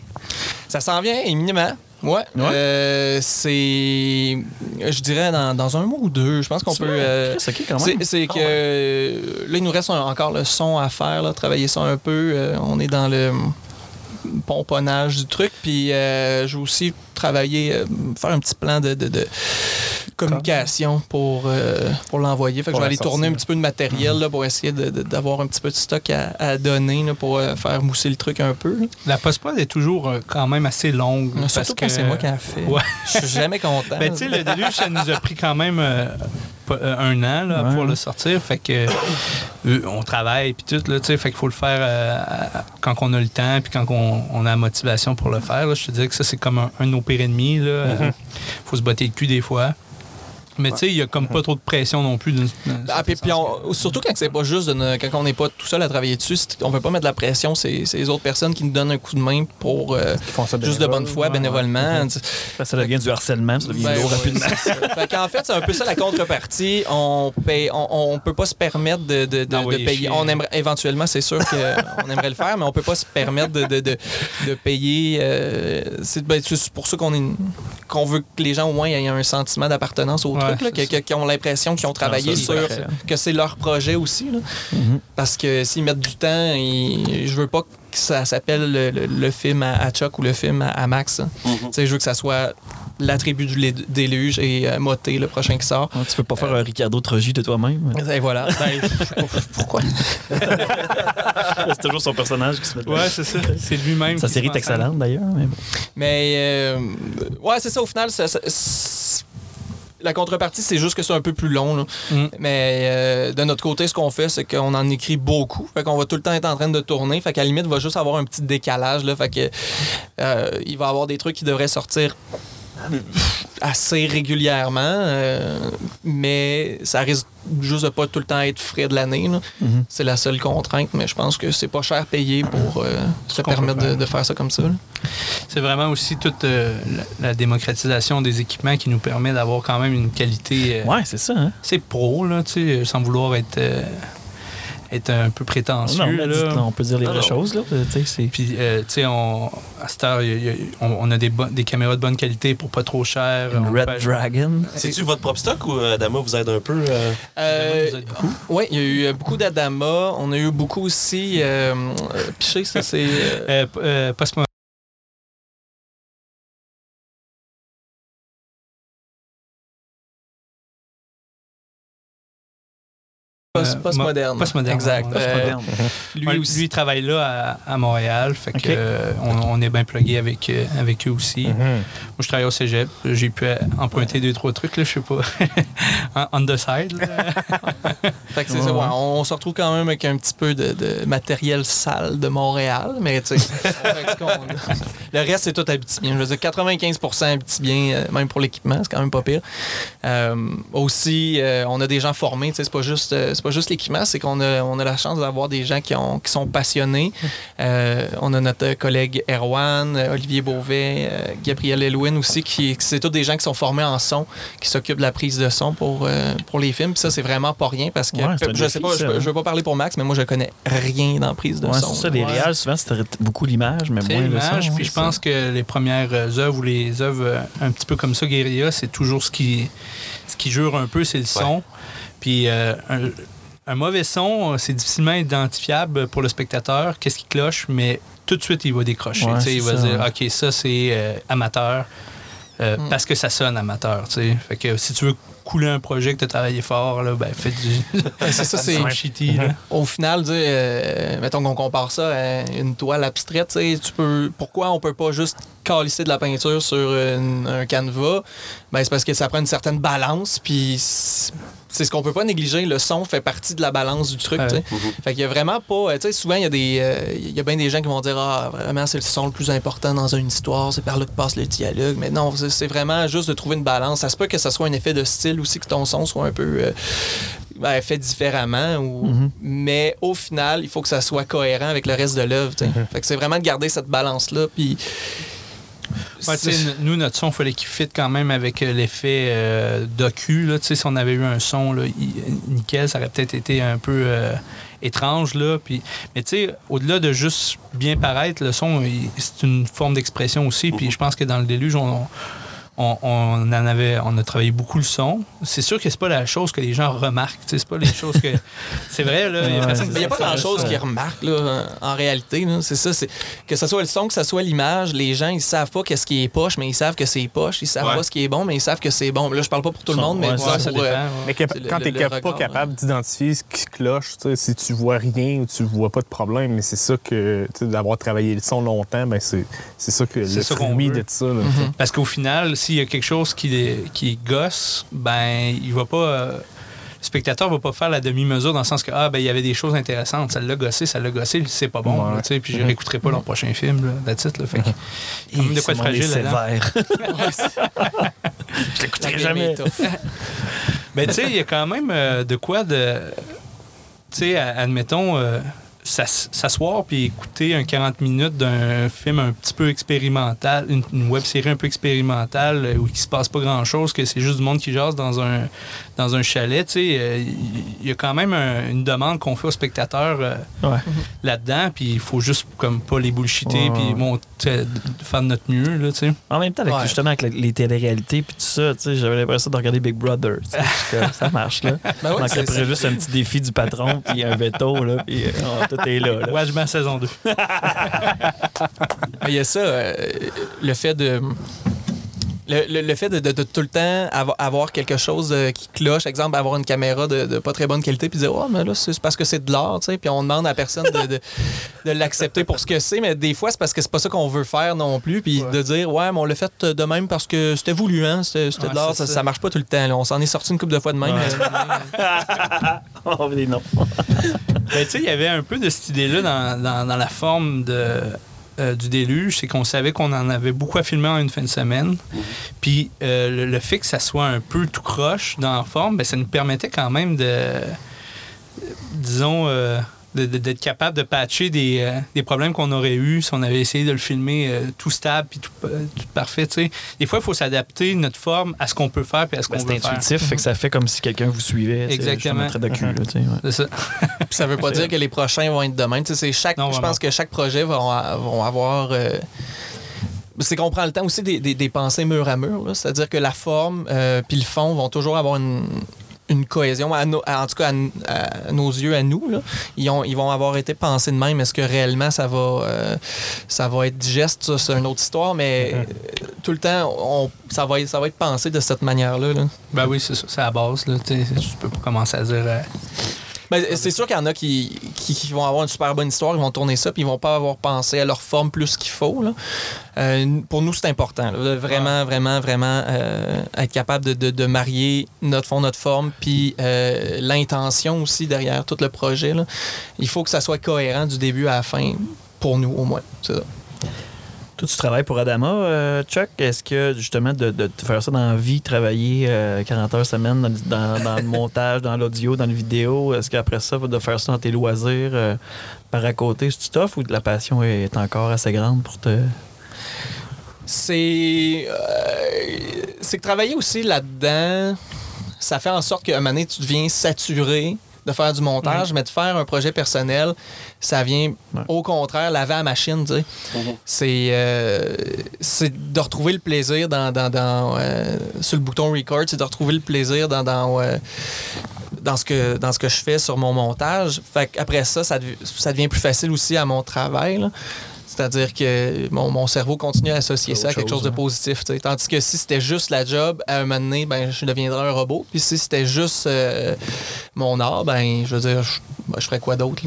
Ça s'en vient éminemment. Ouais. Ouais? Euh, c'est. Je dirais dans, dans un mois ou deux. Je pense qu'on peut. euh, c'est même. c'est que là, il nous reste un- encore le son à faire, là, travailler ça un peu. Euh, on est dans le pomponnage du truc. Puis euh, je vais aussi travailler, euh, faire un petit plan de, de- de communication pour, euh, pour l'envoyer. Fait que Pour je vais aller sortie, tourner un là. petit peu de matériel là, pour essayer d'avoir un petit peu de stock à, à donner là, pour faire mousser le truc un peu. La post-prod est toujours quand même assez longue. Surtout parce quand que c'est moi qui ai fait. Ouais. Je suis jamais content. [LAUGHS] Ben, tu sais, le déluge, ça nous a pris quand même un an là, Ouais. pour le sortir. Fait que euh, on travaille puis tout, là, fait qu'il faut le faire euh, quand on a le temps puis quand on, on a la motivation pour le faire. là. Je te dirais que ça, c'est comme un, un de nos pires ennemis. Il faut se botter le cul des fois. Mais tu sais, il y a comme pas trop de pression non plus. Ah, puis, puis on- surtout quand c'est pas juste de ne- quand on n'est pas tout seul à travailler dessus, on veut pas mettre de la pression, c'est c'est les autres personnes qui nous donnent un coup de main pour euh, Ils font ça juste de bonne foi, Ouais, bénévolement. Ça devient du harcèlement, ça devient Ben, lourd ouais, rapidement. c'est ça. fait qu'en fait, c'est un peu ça la contrepartie. On paye, on, on peut pas se permettre de, de- de- payer. On aimerait éventuellement, c'est sûr qu'on [LAUGHS] aimerait le faire, mais on peut pas se permettre de, de, de- de payer. euh, c'est ben, c'est pour ça qu'on est qu'on veut que les gens au moins aient un sentiment d'appartenance au Là, qu'ils ont l'impression qu'ils ont travaillé sur que c'est leur projet aussi. là. Mhm. Parce que s'ils mettent du temps, ils- je veux pas que ça s'appelle le, le- le film à, à Chuck ou le film à, à Max. hein. Tu sais, Je veux que ça soit la tribu du déluge et euh, Moté, le prochain qui sort. Tu peux pas faire un Ricardo Trogi de toi-même. [LAUGHS] Et voilà. Ben, [LAUGHS] pourquoi? [LAUGHS] c'est toujours son personnage qui se met Ouais, c'est ça. C'est lui-même. Sa qui série est excellente d'ailleurs. mais euh, ouais, c'est ça au final. ça- la contrepartie, c'est juste que c'est un peu plus long. là. Mm. Mais euh, de notre côté, ce qu'on fait, c'est qu'on en écrit beaucoup. Fait qu'on va tout le temps être en train de tourner. Fait qu'à la limite, il va juste avoir un petit décalage. Là. Fait que euh, il va y avoir des trucs qui devraient sortir assez régulièrement. euh, mais ça risque juste de pas tout le temps être frais de l'année. Mhm. C'est la seule contrainte. Mais je pense que c'est pas cher payé pour euh, se permettre de, faire. de faire ça comme ça. C'est vraiment aussi toute euh, la, la démocratisation des équipements qui nous permet d'avoir quand même une qualité euh, Ouais, c'est ça. Hein? assez pro, là, tu sais, sans vouloir être, euh, être un peu prétentieux. Non, là. dites, on peut dire les vraies choses. Là. Puis, euh, tu sais, on, à cette heure, y a- il y a- on, on a des, caméras de bonne qualité pour pas trop cher. Une Red Dragon. C'est-tu votre propre stock ou euh, Adama vous aide un peu? euh? Euh, oui, il y a eu beaucoup d'Adama. On a eu beaucoup aussi. Euh, euh, Piché, ça, c'est. euh, Euh, euh, Post- postmoderne. postmoderne, Exact. ouais. Euh, Postmoderne. lui aussi. Lui, il travaille là à, à Montréal. Fait que, euh, on, on est bien plugué avec, euh, avec eux aussi. Mhm. Moi, je travaille au cégep. J'ai pu euh, emprunter deux, trois trucs, là, je sais pas. [LAUGHS] on, the side. [LAUGHS] Fait que c'est ça, ouais, on, on se retrouve quand même avec un petit peu de, de matériel sale de Montréal, mais tu sais, on [LAUGHS] fait avec ce qu'on a. le reste, c'est tout Abitibien. Je veux dire, 95% Abitibien, euh, même pour l'équipement, c'est quand même pas pire. Euh, aussi, euh, on a des gens formés, tu sais, c'est pas juste, euh, c'est pas juste l'équipement, c'est qu'on a, on a la chance d'avoir des gens qui, ont, qui sont passionnés. Euh, on a notre collègue Erwan, Olivier Beauvais, euh, Gabriel Elwin aussi, qui, c'est tous des gens qui sont formés en son, qui s'occupent de la prise de son pour, euh, pour les films. Puis ça, c'est vraiment pas rien parce que Ouais, je sais pas, je, ça, je veux pas parler pour Max, mais moi je connais rien dans prise de Ouais, son. c'est ça. Les Ouais. réals, souvent, c'est beaucoup l'image, mais moins le l'image, son. Puis je pense que les premières œuvres ou les œuvres un petit peu comme ça, guérilla, c'est toujours ce qui, ce qui jure un peu, c'est le son. Puis euh, un, mauvais son, c'est difficilement identifiable pour le spectateur. Qu'est-ce qui cloche, mais tout de suite, il va décrocher. Ouais, Tu sais, il c'est va ça, dire. OK, ça, c'est euh, amateur. euh, Mm. Parce que ça sonne amateur, tu sais. Fait que si tu veux couler un projet que tu as travaillé fort, là, ben, fais du. [LAUGHS] c'est ça, [LAUGHS] c'est. shitty, là. Au final, euh, mettons qu'on compare ça à une toile abstraite, tu sais, tu peux. Pourquoi on peut pas juste calisser de la peinture sur une- un canevas? Ben, c'est parce que ça prend une certaine balance, puis c'est ce qu'on peut pas négliger. Le son fait partie de la balance du truc, Ouais. sais. Fait qu'il y a vraiment pas. euh, Tu sais, souvent, il y a des. euh, y a bien des gens qui vont dire Ah, vraiment, c'est le son le plus important dans une histoire, c'est par là que passe le dialogue. Mais non, c'est vraiment juste de trouver une balance. Ça se peut que ça soit un effet de style aussi, que ton son soit un peu. euh, ben, fait différemment, ou... mais au final, il faut que ça soit cohérent avec le reste de l'œuvre. Fait que c'est vraiment de garder cette balance-là. Puis Ouais, nous, notre son, il fallait qu'il fitte quand même avec euh, l'effet euh, docu. Là. Si on avait eu un son là, nickel, ça aurait peut-être été un peu euh, étrange. Là. Puis, mais tu sais, au-delà de juste bien paraître, le son, c'est une forme d'expression aussi. Puis je pense que dans le déluge, on, on, on en avait, on a travaillé beaucoup le son. C'est sûr que c'est pas la chose que les gens remarquent. C'est pas les [LAUGHS] choses que. C'est vrai, là. il a personne n'y a pas grand-chose qui remarque là, en réalité. là. C'est ça. c'est Que ce soit le son, que ce soit l'image, les gens, ils savent pas qu'est-ce qui est poche, mais ils savent que c'est poche. Ils savent Ouais. pas ce qui est bon, mais ils savent que c'est bon. Là, je parle pas pour tout le monde, mais ouais, disons Ouais, ça pour, dépend. euh, ouais. Mais que- quand tu n'es pas capable ouais. d'identifier ce qui cloche, si tu vois rien ou tu vois pas de problème, mais c'est ça que d'avoir travaillé le son longtemps, ben c'est c'est ça que C'est le ça fruit de ça. là, Mhm. Parce qu'au final, s'il y a quelque chose qui, qui gosse, ben, il va pas. euh, le spectateur va pas faire la demi-mesure dans le sens que, ah, ben, il y avait des choses intéressantes. Ça l'a gossé, ça l'a gossé, c'est pas bon. Ouais. sais, puis je réécouterai pas leur prochain film, là, that's it, là, fait que- quand même de quoi de fragile sévère. [LAUGHS] Je l'écouterai jamais. [LAUGHS] Mais tu sais, il y a quand même euh, de quoi de. Tu sais, admettons, euh, s'asseoir puis écouter un 40 minutes d'un film un petit peu expérimental, une, une web série un peu expérimentale euh, où il se passe pas grand chose, que c'est juste du monde qui jase dans un, dans un chalet. Tu sais, euh, il y a quand même un- une demande qu'on fait aux spectateurs euh, Ouais. là-dedans, puis il faut juste comme pas les bullshiter Ouais. puis bon, faire de notre mieux, là, tu sais. En même temps, avec, Ouais. justement, avec les téléréalités puis tout ça, tu sais, j'avais l'impression de regarder Big Brother. que ça marche, là. [LAUGHS] Ben oui, Donc, c'est- après, juste un petit défi du patron, puis un veto, là, puis euh, oh, tout est là. là. Watch ma saison 2. Mais [LAUGHS] Il y a ça, euh, le fait de. Le, le- le fait de, de- de tout le temps avo- avoir quelque chose euh, qui cloche, exemple, avoir une caméra de, de pas très bonne qualité, puis dire, oh, mais là, c'est parce que c'est de l'art, tu sais, puis on demande à personne de, de- de l'accepter pour ce que c'est, mais des fois, c'est parce que c'est pas ça qu'on veut faire non plus, puis de dire, ouais, mais on l'a fait de même parce que c'était voulu, hein, c'était Ouais, de l'art, ça, ça. ça marche pas tout le temps, là. on s'en est sorti une couple de fois de même. Ouais. euh, [LAUGHS] Oh, noms. [LAUGHS] Ben, tu sais, il y avait un peu de cette idée-là dans, dans- dans la forme de, euh, du déluge, c'est qu'on savait qu'on en avait beaucoup à filmer en une fin de semaine. Puis euh, le, le fait que ça soit un peu tout croche dans la forme, ben, ça nous permettait quand même de, disons, euh, d'être capable de patcher des, euh, des problèmes qu'on aurait eu si on avait essayé de le filmer euh, tout stable puis tout, euh, tout parfait. tu sais. Des fois, il faut s'adapter notre forme à ce qu'on peut faire puis à ce qu'on Ben, veut c'est faire. intuitif, fait que ça fait comme si quelqu'un vous suivait. Exactement. docu, là, ouais. C'est ça. [LAUGHS] Puis ça veut pas dire que les prochains vont être de même. C'est chaque, je pense que chaque projet va vont avoir. euh, c'est qu'on prend le temps aussi des, des- des pensées mur à mur. là. C'est-à-dire que la forme euh, puis le fond vont toujours avoir une, une cohésion. À en tout cas, à, à nos yeux, à nous. là. Ils, ont, ils vont avoir été pensés de même. Est-ce que réellement ça va, euh, ça va être digeste? Ça, c'est une autre histoire. Mais euh, tout le temps, on- ça, va, être- ça va être pensé de cette manière-là. là. Ben oui, c'est ça. C'est à la base. Là, tu peux pas commencer à dire. euh, Ben, c'est sûr qu'il y en a qui, qui, qui vont avoir une super bonne histoire, ils vont tourner ça, puis ils vont pas avoir pensé à leur forme plus qu'il faut. là. Euh, pour nous, c'est important. là, vraiment, vraiment, vraiment euh, être capable de, de- de marier notre fond, notre forme, puis euh, l'intention aussi derrière tout le projet. là. Il faut que ça soit cohérent du début à la fin, pour nous au moins. C'est ça. Toi, tu travailles pour Adama, euh, Chuck. Est-ce que, justement, de, faire ça dans la vie, travailler euh, 40 heures semaine dans, le- montage, dans l'audio, dans la vidéo, est-ce qu'après ça, de faire ça dans tes loisirs, euh, par à côté, c'est-tu tough ou la passion est encore assez grande pour te... C'est. euh, c'est que travailler aussi là-dedans, ça fait en sorte qu'à un moment donné, tu deviens saturé de faire du montage, mais de faire un projet personnel, ça vient Ouais. au contraire laver la machine, tu sais. C'est euh, c'est de retrouver le plaisir dans, dans, dans, euh, sur le bouton record, c'est de retrouver le plaisir dans, dans, euh, dans, ce que, dans ce que je fais sur mon montage. Fait qu'après ça, ça, dev- ça devient plus facile aussi à mon travail. là. C'est-à-dire que mon, mon cerveau continue à associer ça à quelque chose, chose, de positif. tu sais. Tandis que si c'était juste la job, à un moment donné, ben, je deviendrais un robot. Puis si c'était juste euh, mon art, ben, je veux dire, je, ben, je ferais quoi d'autre?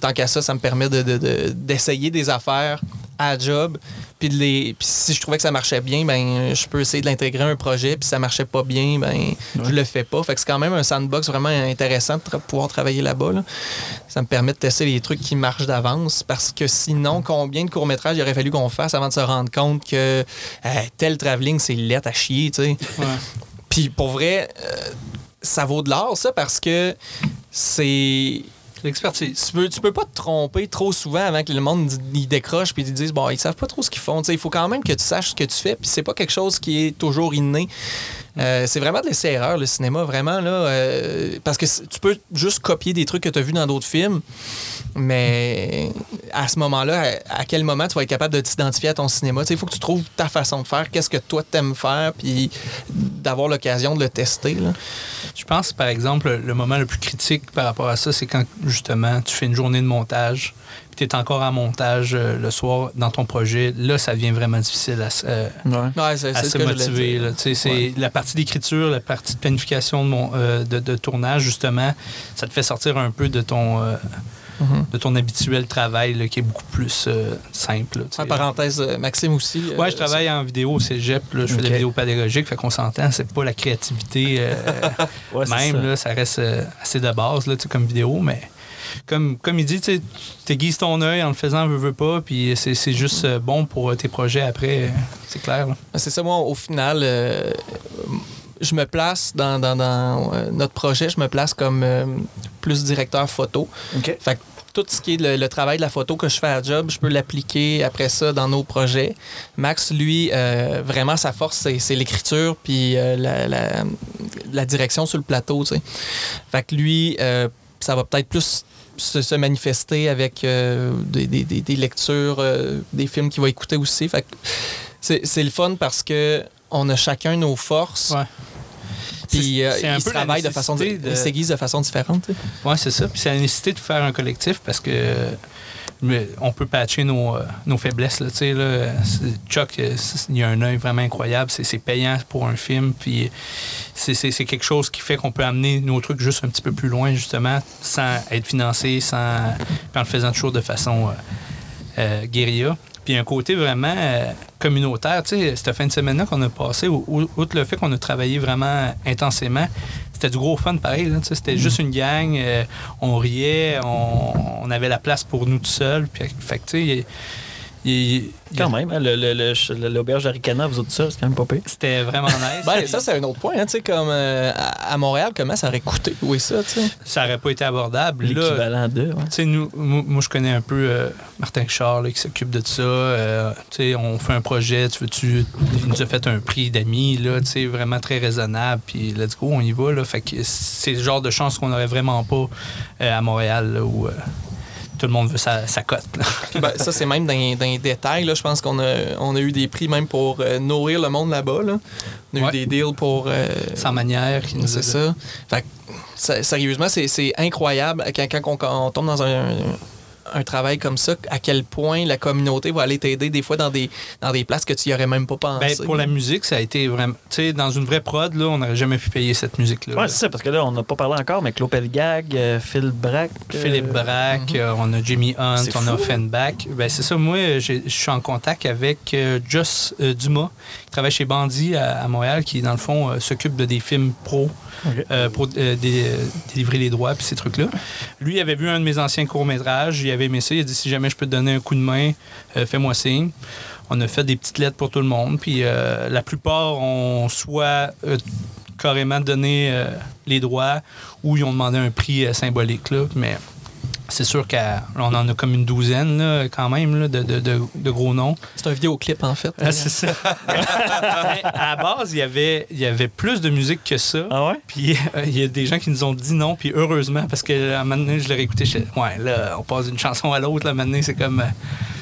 Tant qu'à ça, ça me permet de- de- de- d'essayer des affaires à la job. Puis, les, puis si je trouvais que ça marchait bien, ben, je peux essayer de l'intégrer à un projet. Puis si ça marchait pas bien, ben, je le fais pas. Fait que c'est quand même un sandbox vraiment intéressant de tra- pouvoir travailler là-bas. là. Ça me permet de tester les trucs qui marchent d'avance. Parce que sinon, combien de courts-métrages il aurait fallu qu'on fasse avant de se rendre compte que euh, tel travelling, c'est lettre à chier, tu sais. Ouais. Puis pour vrai, euh, ça vaut de l'or, ça, parce que c'est. L'expertise. Tu peux, tu peux pas te tromper trop souvent avant que le monde il décroche puis ils disent bon ils savent pas trop ce qu'ils font. Il faut quand même que tu saches ce que tu fais puis c'est pas quelque chose qui est toujours inné. Euh, c'est vraiment de laisser erreur le cinéma vraiment là euh, parce que tu peux juste copier des trucs que tu as vus dans d'autres films mais à ce moment-là à, quel moment tu vas être capable de t'identifier à ton cinéma? Il faut que tu trouves ta façon de faire qu'est-ce que toi t'aimes faire puis d'avoir l'occasion de le tester là. Je pense, par exemple, le moment le plus critique par rapport à ça, c'est quand, justement, tu fais une journée de montage, tu es encore en montage euh, le soir dans ton projet. Là, ça devient vraiment difficile à, se- euh, Ouais, à se motiver. C'est la partie d'écriture, la partie de planification de, mon, euh, de, de tournage, justement, ça te fait sortir un peu de ton, euh, Mhm. de ton habituel travail là, qui est beaucoup plus euh, simple. En parenthèse, Maxime aussi. euh, Ouais, je travaille en vidéo au cégep. là. je fais de la vidéo pédagogique, fait qu'on s'entend, c'est pas la créativité euh, [LAUGHS] Ouais, même, ça. là, ça reste euh, assez de base là, tu sais, comme vidéo, mais comme, comme il dit, tu sais, tu aiguises ton œil en le faisant, veux, veux pas, puis c'est c'est juste euh, bon pour euh, tes projets après, euh, c'est clair. là. C'est ça, moi, au final, euh, je me place dans, dans- dans, euh, notre projet, je me place comme euh, plus directeur photo. OK. Fait que tout ce qui est le, le travail de la photo que je fais à job, je peux l'appliquer après ça dans nos projets. Max, lui, euh, vraiment, sa force, c'est, c'est l'écriture puis euh, la, la- la direction sur le plateau, tu sais. Fait que lui, euh, ça va peut-être plus se, se manifester avec euh, des, des- des- lectures, euh, des films qu'il va écouter aussi. Fait c'est, c'est le fun parce que on a chacun nos forces. Ouais. Puis euh, ils travaillent de façon, de- ils s'aiguisent de façon différente. Ouais, c'est ça. Puis c'est la nécessité de faire un collectif parce que on peut patcher nos, euh, nos faiblesses. Là, là. Chuck, euh, il y a un œil vraiment incroyable. C'est payant pour un film. Puis c'est quelque chose qui fait qu'on peut amener nos trucs juste un petit peu plus loin, justement, sans être financé, sans, en le faisant toujours de façon euh, guérilla. Puis un côté vraiment communautaire. Tu sais, cette fin de semaine-là qu'on a passé, ou- ou- outre le fait qu'on a travaillé vraiment intensément, c'était du gros fun pareil. là, C'était juste une gang, euh, on riait, on, on avait la place pour nous tout seuls. Puis, fait que, tu sais, il- Quand même, hein, le- le- le- l'auberge d'Aricana, vous autres ça, c'est quand même pas pire. C'était vraiment nice. Ben, ça, c'est un autre point. hein, tu sais, comme euh, à Montréal, comment ça aurait coûté louer ça? tu sais? ça aurait pas été abordable. Là, L'équivalent de. ouais. Tu sais, nous, moi, moi, je connais un peu euh, Martin Richard là, qui s'occupe de ça. Euh, tu sais, on fait un projet, tu veux-tu. Il nous a fait un prix d'amis, là, tu sais, vraiment très raisonnable. Puis let's go, on y va. Là. Fait que c'est le genre de chance qu'on n'aurait vraiment pas euh, à Montréal, là, où euh, tout le monde veut sa, sa cote. [LAUGHS] ben, ça, c'est même dans, dans les détails. Là, je pense qu'on a, on a eu des prix même pour euh, nourrir le monde là-bas. Là. On a eu des deals pour. euh, Sans manière. qui nous c'est ça. Fait Sérieusement, c'est, c'est incroyable quand, quand on, tombe dans un, un travail comme ça, à quel point la communauté va aller t'aider des fois dans des, dans des places que tu n'y aurais même pas pensé? Ben, pour la musique, ça a été vraiment. Tu sais, dans une vraie prod, là, on n'aurait jamais pu payer cette musique-là. Ouais, c'est ça, parce que là, on n'a pas parlé encore, mais Claude Pelgag, euh, Phil Brack. euh, Philippe Braque, euh, on a Jimmy Hunt, on a fou. Fenbach. Ben, c'est ça, moi, je suis en contact avec euh, Joss euh, Dumas, qui travaille chez Bandit à, à Montréal, qui, dans le fond, euh, s'occupe de des films pro, Euh, pour euh, euh, délivrer les droits, puis ces trucs-là. Lui, avait vu un de mes anciens courts-métrages, il avait aimé ça, il a dit si jamais je peux te donner un coup de main, fais-moi signe. On a fait des petites lettres pour tout le monde, puis la plupart ont soit carrément donné les droits ou ils ont demandé un prix symbolique. Là, mais c'est sûr qu'on en a comme une douzaine là, quand même là, de, de- de- de gros noms. C'est un vidéoclip, en fait. Ah, c'est ça. [LAUGHS] Mais à la base, il y avait, il y avait plus de musique que ça. Ah ouais? Puis euh, il y a des gens qui nous ont dit non, puis heureusement, parce que à un moment donné, je l'ai réécouté, je ouais, là, on passe d'une chanson à l'autre, là, maintenant, c'est comme. euh,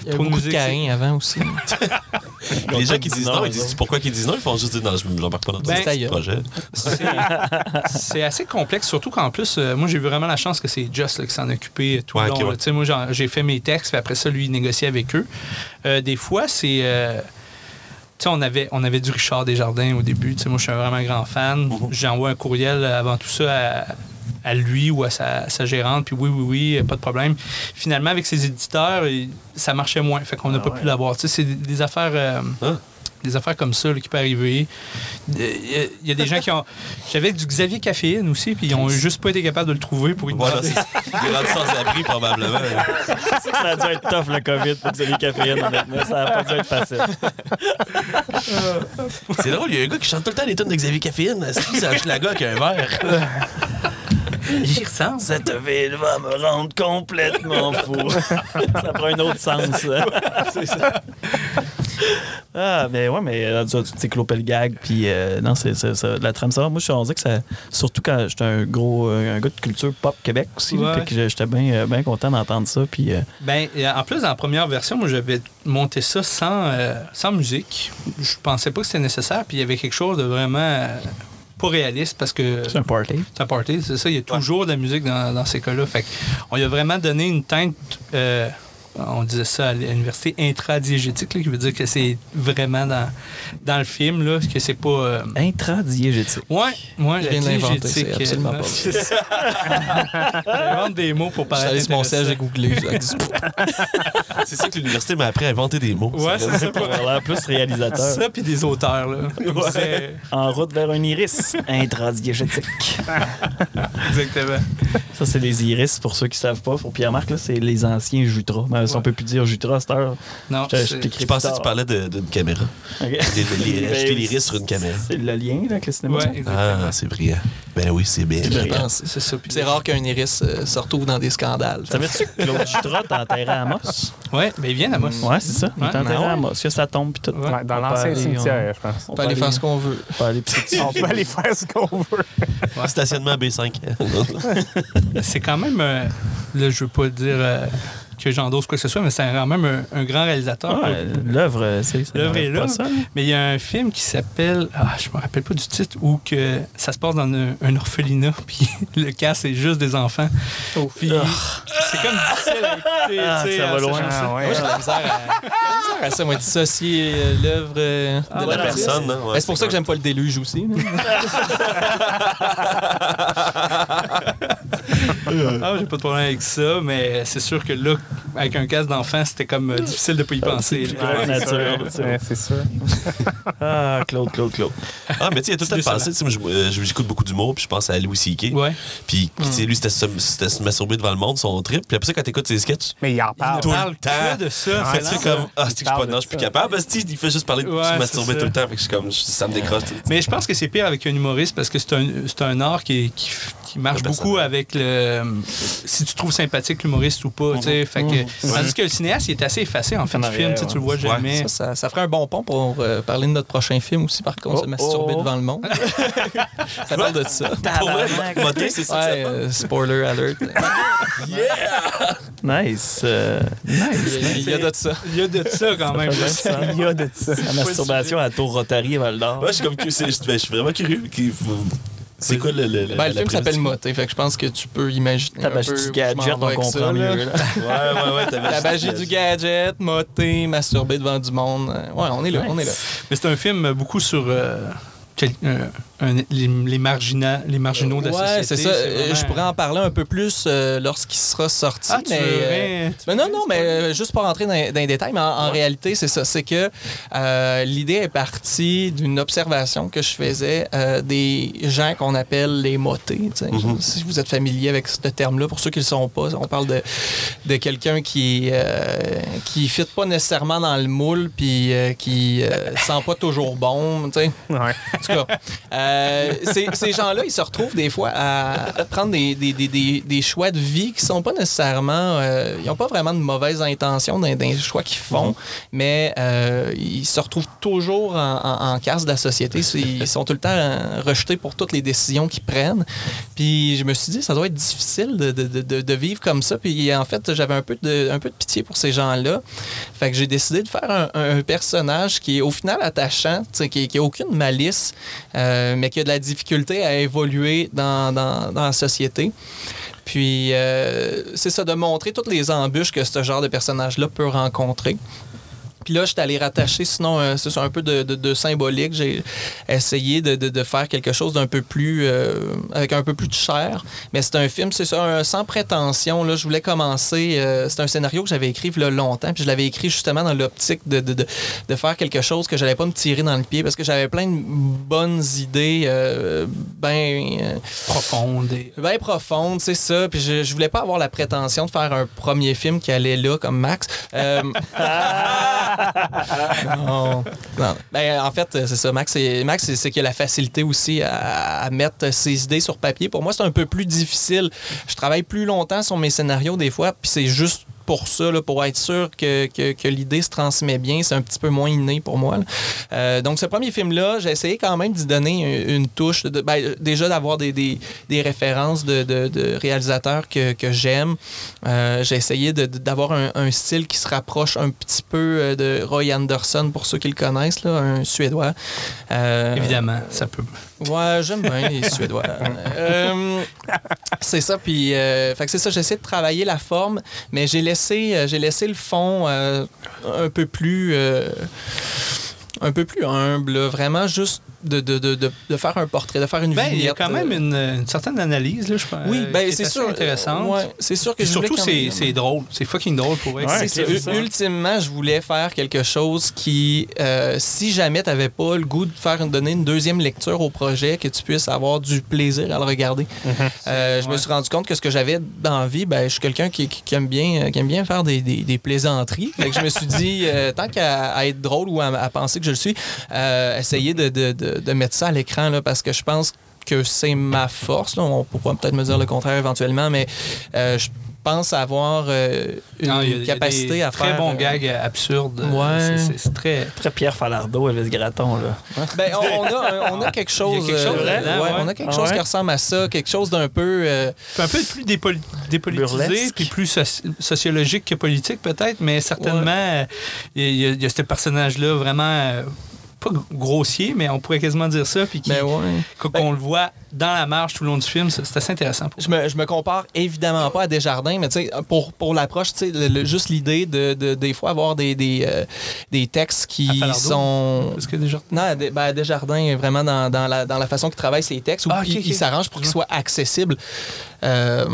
Il y a Trop de beaucoup de musique, Caïn avant aussi. [LAUGHS] Les gens qui disent non, non, ils disent pourquoi qu'ils disent non, ils font juste dire non, je m'embarque pas dans Ben, ce projet. C'est- C'est assez complexe, surtout qu'en plus, euh, moi, j'ai eu vraiment la chance que c'est Just là, qui s'en occupait tout le long. là. ouais. Tu sais, Moi, j'ai fait mes textes, puis après ça, lui, il négociait avec eux. Euh, des fois, c'est. euh, tu sais, on avait, on avait du Richard Desjardins au début. Tu sais, moi, je suis un vraiment grand fan. Mhm. J'envoie un courriel avant tout ça à, à lui ou à sa, sa gérante, puis oui, oui, oui, pas de problème. Finalement, avec ses éditeurs, ça marchait moins. Fait qu'on n'a Ah pas ouais. pu l'avoir. Tu sais, c'est des, des affaires. euh, Ah. Des affaires comme ça là, qui peuvent arriver. Il y, a- il y a des gens qui ont. J'avais du Xavier Caféine aussi, puis ils ont juste pas été capables de le trouver pour y Voilà, c'est il est rendu sans abri probablement. C'est sûr que ça a dû être tough, le COVID, pour ayez caféine, honnêtement. Ça n'a pas dû être facile. C'est drôle, il y a un gars qui chante tout le temps les tonnes de Xavier Caféine. Est-ce qu'il s'achète la gars avec un verre? J'y ressemble. Cette ville va me rendre complètement fou. ça prend un autre sens. C'est ça. Ah, mais ouais, mais tu sais, Clopé le gag, puis euh, non, c'est. La trame, ça va. Moi, je suis rendu que ça. Surtout quand j'étais un gros. euh, un gars de culture pop Québec aussi, Ouais. fait que j'étais bien euh, bien content d'entendre ça, puis. euh, Ben, en plus, dans la première version, moi, j'avais monté ça sans, euh, sans musique. Je pensais pas que c'était nécessaire, puis il y avait quelque chose de vraiment pas réaliste parce que c'est un party. c'est un party, c'est ça. Il y a toujours de la musique dans, dans ces cas-là. Fait on lui a vraiment donné une teinte. euh, on disait ça à l'université intradiégétique, là, qui veut dire que c'est vraiment dans, dans le film, là, que c'est pas. euh, Intradiégétique. Ouais, moi, Je viens de l'inventer, diégétique, c'est absolument euh, pas c'est ça. [LAUGHS] J'invente des mots pour allé sur mon siège, existe pas. C'est ça que l'université m'a appris à inventer des mots. Ouais, c'est ça. Pour avoir l'air plus réalisateur. Ça, puis des auteurs, là. En route vers un iris. Intradiégétique. [LAUGHS] Exactement. Ça, c'est les iris, pour ceux qui savent pas. Pour Pierre-Marc, là, c'est les anciens Jutras. Si on peut plus dire Jutras à cette heure, Non, je pensais que tu parlais de- d'une caméra. Ok. [LAUGHS] Les- les- Ben, acheter l'iris sur une caméra. C'est le lien avec le cinéma. Ouais, ça? Ah, c'est brillant. Ben oui, c'est bien. C'est ça. rare qu'un iris euh, se retrouve dans des scandales. Savais-tu que Claude Jutras est enterré à Amos? Ouais, mais il vient d'Amos. Ouais, c'est ça. Il est enterré ouais? à Amos. Il y a sa tombe puis tout. Ouais. Dans l'ancien cimetière, je pense. On peut aller faire ce qu'on veut. On peut aller [LAUGHS] petit. On peut aller faire ce qu'on veut. Stationnement B5. [LAUGHS] C'est quand même. euh, là, je veux pas dire euh, que j'endosse quoi que ce soit, mais c'est quand même un, un grand réalisateur. Ouais, L'œuvre, euh, c'est ça. L'œuvre est là. Mais il y a un film qui s'appelle. Ah, je me rappelle pas du titre, où que ça se passe dans un, un orphelinat, [LAUGHS] puis le cas, c'est juste des enfants. Puis c'est comme difficile à écouter. Ah, ça va loin. Ah, ouais. Moi, j'ai de la misère à, ça, moi, dissocier euh, l'œuvre euh, de Ah, la voilà. personne. Hein, ouais, c'est pour ça que j'aime pas le déluge aussi. [LAUGHS] Ah, j'ai pas de problème avec ça, mais c'est sûr que là, avec un casque d'enfant, c'était comme euh, difficile de pas y penser. c'est. Ouais, sûr. [LAUGHS] Ah, Claude, Claude, Claude. Ah, mais tu sais, il y a tout le temps Décevant. passé. Tu sais, moi, je- euh, j'écoute beaucoup d'humour, puis je pense à Louis C.K. Ouais. Puis, tu sais, lui, c'était se, c'était se masturber devant le monde, son trip. Puis après ça, quand t'écoutes ses sketchs, Mais il en parle. Tout le temps. de ça. fait c'est que tu sais, lent. comme, ah, c'est que je suis pas, de non, je suis plus capable? Parce que, il fait juste parler de se masturber tout le temps. Fait que je suis comme, ça me décroche. Mais je pense que c'est pire avec un humoriste parce que c'est un art qui, qui, marche beaucoup avec le. Si tu trouves sympathique l'humoriste ou pas. tu sais. Fait que, Tandis que le cinéaste, il est assez effacé en fait du film. tu le vois ouais. jamais. Ça, ça, ça ferait un bon pont pour euh, parler de notre prochain film aussi, par contre, Oh, se masturber oh. devant le monde. [LAUGHS] ça parle de ça. Pour vrai, moté, c'est ça que euh, spoiler alert. [LAUGHS] Nice. euh, nice. Il y a de ça. Il y a de ça quand même. [LAUGHS] Il y a de ça. La masturbation à la Tour Rotary à Val d'Or. Ouais, je suis comme curieux, c'est- ben, je suis vraiment curieux. C'est quoi le. le, le- Ben, le la film s'appelle? Moté, fait que je pense que tu peux imaginer. Ta un magie du gadget, on comprend ça, mieux. là. Ouais, ouais, ouais. La magie du gadget, moté, masturber devant du monde. Euh, Ouais, on est là, on est là. Mais c'est un film beaucoup sur euh, quel- euh, un- les, les, margina- les marginaux de la ouais, société. c'est ça. Euh, vraiment- Je pourrais en parler un peu plus euh, lorsqu'il sera sorti. Ah, tu euh, Mais non, non, mais euh, juste pour rentrer dans, dans les détails, mais en, en réalité, c'est ça. C'est que euh, l'idée est partie d'une observation que je faisais euh, des gens qu'on appelle les motés. Mhm. Si vous êtes familier avec ce terme-là, pour ceux qui ne le sont pas, on parle de, de quelqu'un qui euh, qui fit pas nécessairement dans le moule puis euh, qui euh, sent pas toujours bon. tu sais. Ouais. En tout cas, [LAUGHS] euh, ces, gens-là, ils se retrouvent des fois à prendre des, des, des, des, choix de vie qui sont pas nécessairement. euh, ils n'ont pas vraiment de mauvaises intentions dans, les choix qu'ils font, mais euh, ils se retrouvent toujours en, casse de la société. Ils sont tout le temps rejetés pour toutes les décisions qu'ils prennent. Puis je me suis dit, ça doit être difficile de, de, de- vivre comme ça. Puis en fait, j'avais un peu de, un peu de pitié pour ces gens-là. Fait que j'ai décidé de faire un, personnage qui est au final attachant, qui n'a aucune malice, mais qui a de la difficulté à évoluer dans, dans- la société. Puis euh, c'est ça, de montrer toutes les embûches que ce genre de personnage-là peut rencontrer. Puis là, je suis allé rattacher, sinon, euh, c'est ça, un peu de, de- de symbolique. J'ai essayé de, de- de faire quelque chose d'un peu plus. euh, avec un peu plus de chair. Mais c'est un film, c'est ça, un- sans prétention. Là, je voulais commencer. euh, c'est un scénario que j'avais écrit a longtemps. Puis je l'avais écrit justement dans l'optique de, de, de- de faire quelque chose que j'allais pas me tirer dans le pied parce que j'avais plein de bonnes idées, euh, ben. euh, Profonde. et- bien profonde, c'est ça. Puis je, je voulais pas avoir la prétention de faire un premier film qui allait là, comme Max. [LAUGHS] [LAUGHS] [LAUGHS] Euh. Ben, en fait, c'est ça. Max, Max, c'est qu'il a la facilité aussi à, à mettre ses idées sur papier. Pour moi, c'est un peu plus difficile. Je travaille plus longtemps sur mes scénarios des fois, puis c'est juste pour ça, là, pour être sûr que, que- que l'idée se transmet bien. C'est un petit peu moins inné pour moi. Euh, donc, ce premier film-là, j'ai essayé quand même d'y donner une, une touche. de- ben, déjà, d'avoir des, des- des références de, de- de réalisateurs que, que j'aime. Euh, j'ai essayé d'avoir un, un style qui se rapproche un petit peu euh, de Roy Anderson, pour ceux qui le connaissent, là, un Suédois. Euh, Évidemment, ça peut. Ouais, j'aime bien les Suédois. [LAUGHS] C'est ça, puis fait que c'est ça. J'essaie de travailler la forme, mais j'ai laissé, euh, j'ai laissé le fond euh, un peu plus, euh, un peu plus humble. Vraiment juste de, de, de, de, de faire un portrait, de faire une Ben, il y a quand même euh, une, une certaine analyse, là, je pense. Oui, euh, ben c'est sûr. intéressante. Ouais, c'est sûr que je voulais surtout, c'est même- c'est drôle. C'est fucking drôle pour être. Ouais, C'est ok, ça. c'est ça. Ultimement, je voulais faire quelque chose qui, euh, si jamais tu n'avais pas le goût de faire une, donner une deuxième lecture au projet, que tu puisses avoir du plaisir à le regarder. Euh, je me suis rendu compte que ce que j'avais dans la vie, ben, je suis quelqu'un qui, qui- qui aime bien, euh, qui aime bien faire des, des- des plaisanteries. Fait que je me suis dit, euh, tant qu'à à être drôle ou à, à penser que je le suis, euh, essayer de, de- mettre ça à l'écran là, parce que je pense que c'est ma force. là. On pourra peut-être me dire le contraire éventuellement, mais euh, je pense avoir euh, une Non, il y a- il y a capacité des à très faire. bons euh, gags absurdes. Ouais. C'est- très. Très Pierre Falardeau, Elvis Gratton, là. Ben, on, on a, on a quelque chose. quelque chose euh, là-dedans, ouais, ouais. On a quelque Ah chose ouais? qui ressemble à ça, quelque chose d'un peu. euh, un peu plus dépoli- dépolitisé, Burlesque. puis plus soci- sociologique que politique peut-être, mais certainement, euh, il y, a- il y a ce personnage-là vraiment euh, pas grossier, mais on pourrait quasiment dire ça, puis ben ouais. qu'on le voit dans la marche tout le long du film, c'est assez intéressant. Pour Je me, je me compare évidemment pas à Desjardins, mais tu sais, pour, pour l'approche, juste l'idée de, de- des fois avoir des, des, euh, des textes qui sont. Parce que déjà. Non, Des- ben, Desjardins, vraiment dans, dans la, dans la façon qu'il travaille ses textes, où Ah, ok, il, ok. il s'arrange pour qu'ils soient accessibles. Euh,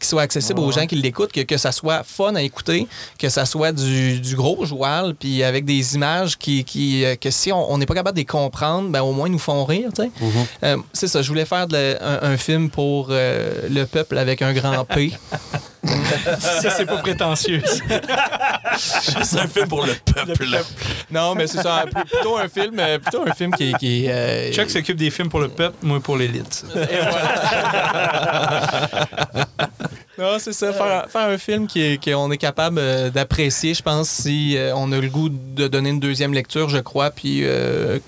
qu'ils soient accessibles aux gens qui l'écoutent, que, que ça soit fun à écouter, que ça soit du, du gros joual, puis avec des images qui, qui euh, que si on n'est pas capable de les comprendre, ben au moins ils nous font rire, tu sais. Euh, c'est ça, je voulais faire de la- un, un film pour euh, le peuple avec un grand P. Ça, c'est pas prétentieux. [LAUGHS] C'est un film pour le peuple. non, mais c'est ça, pl- plutôt un film, plutôt un film qui, qui euh, Chuck s'occupe des films pour le peuple, moi pour l'élite. Et voilà. [LAUGHS] non, c'est ça. Faire, faire un film qui est- qu'on est capable euh, d'apprécier, je pense, si euh, on a le goût de donner une deuxième lecture, je crois, puis euh,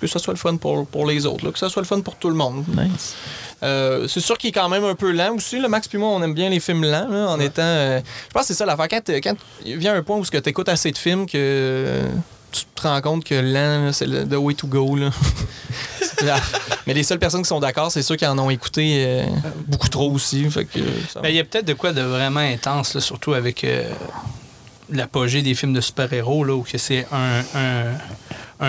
que ça soit le fun pour, pour les autres, là, que ça soit le fun pour tout le monde. Nice. Euh, c'est sûr qu'il est quand même un peu lent aussi. Le Max puis moi, on aime bien les films lents, là, en étant. euh, je pense que c'est ça l'affaire. Quand, quand il vient un point où tu écoutes assez de films que tu te rends compte que lent, c'est le the way to go. Là. [LAUGHS] Mais les seules personnes qui sont d'accord, c'est ceux qui en ont écouté euh, beaucoup trop aussi. Fait que, euh, ça va. Ben, Il y a peut-être de quoi de vraiment intense, là, surtout avec euh, l'apogée des films de super-héros, là, où que c'est un, un,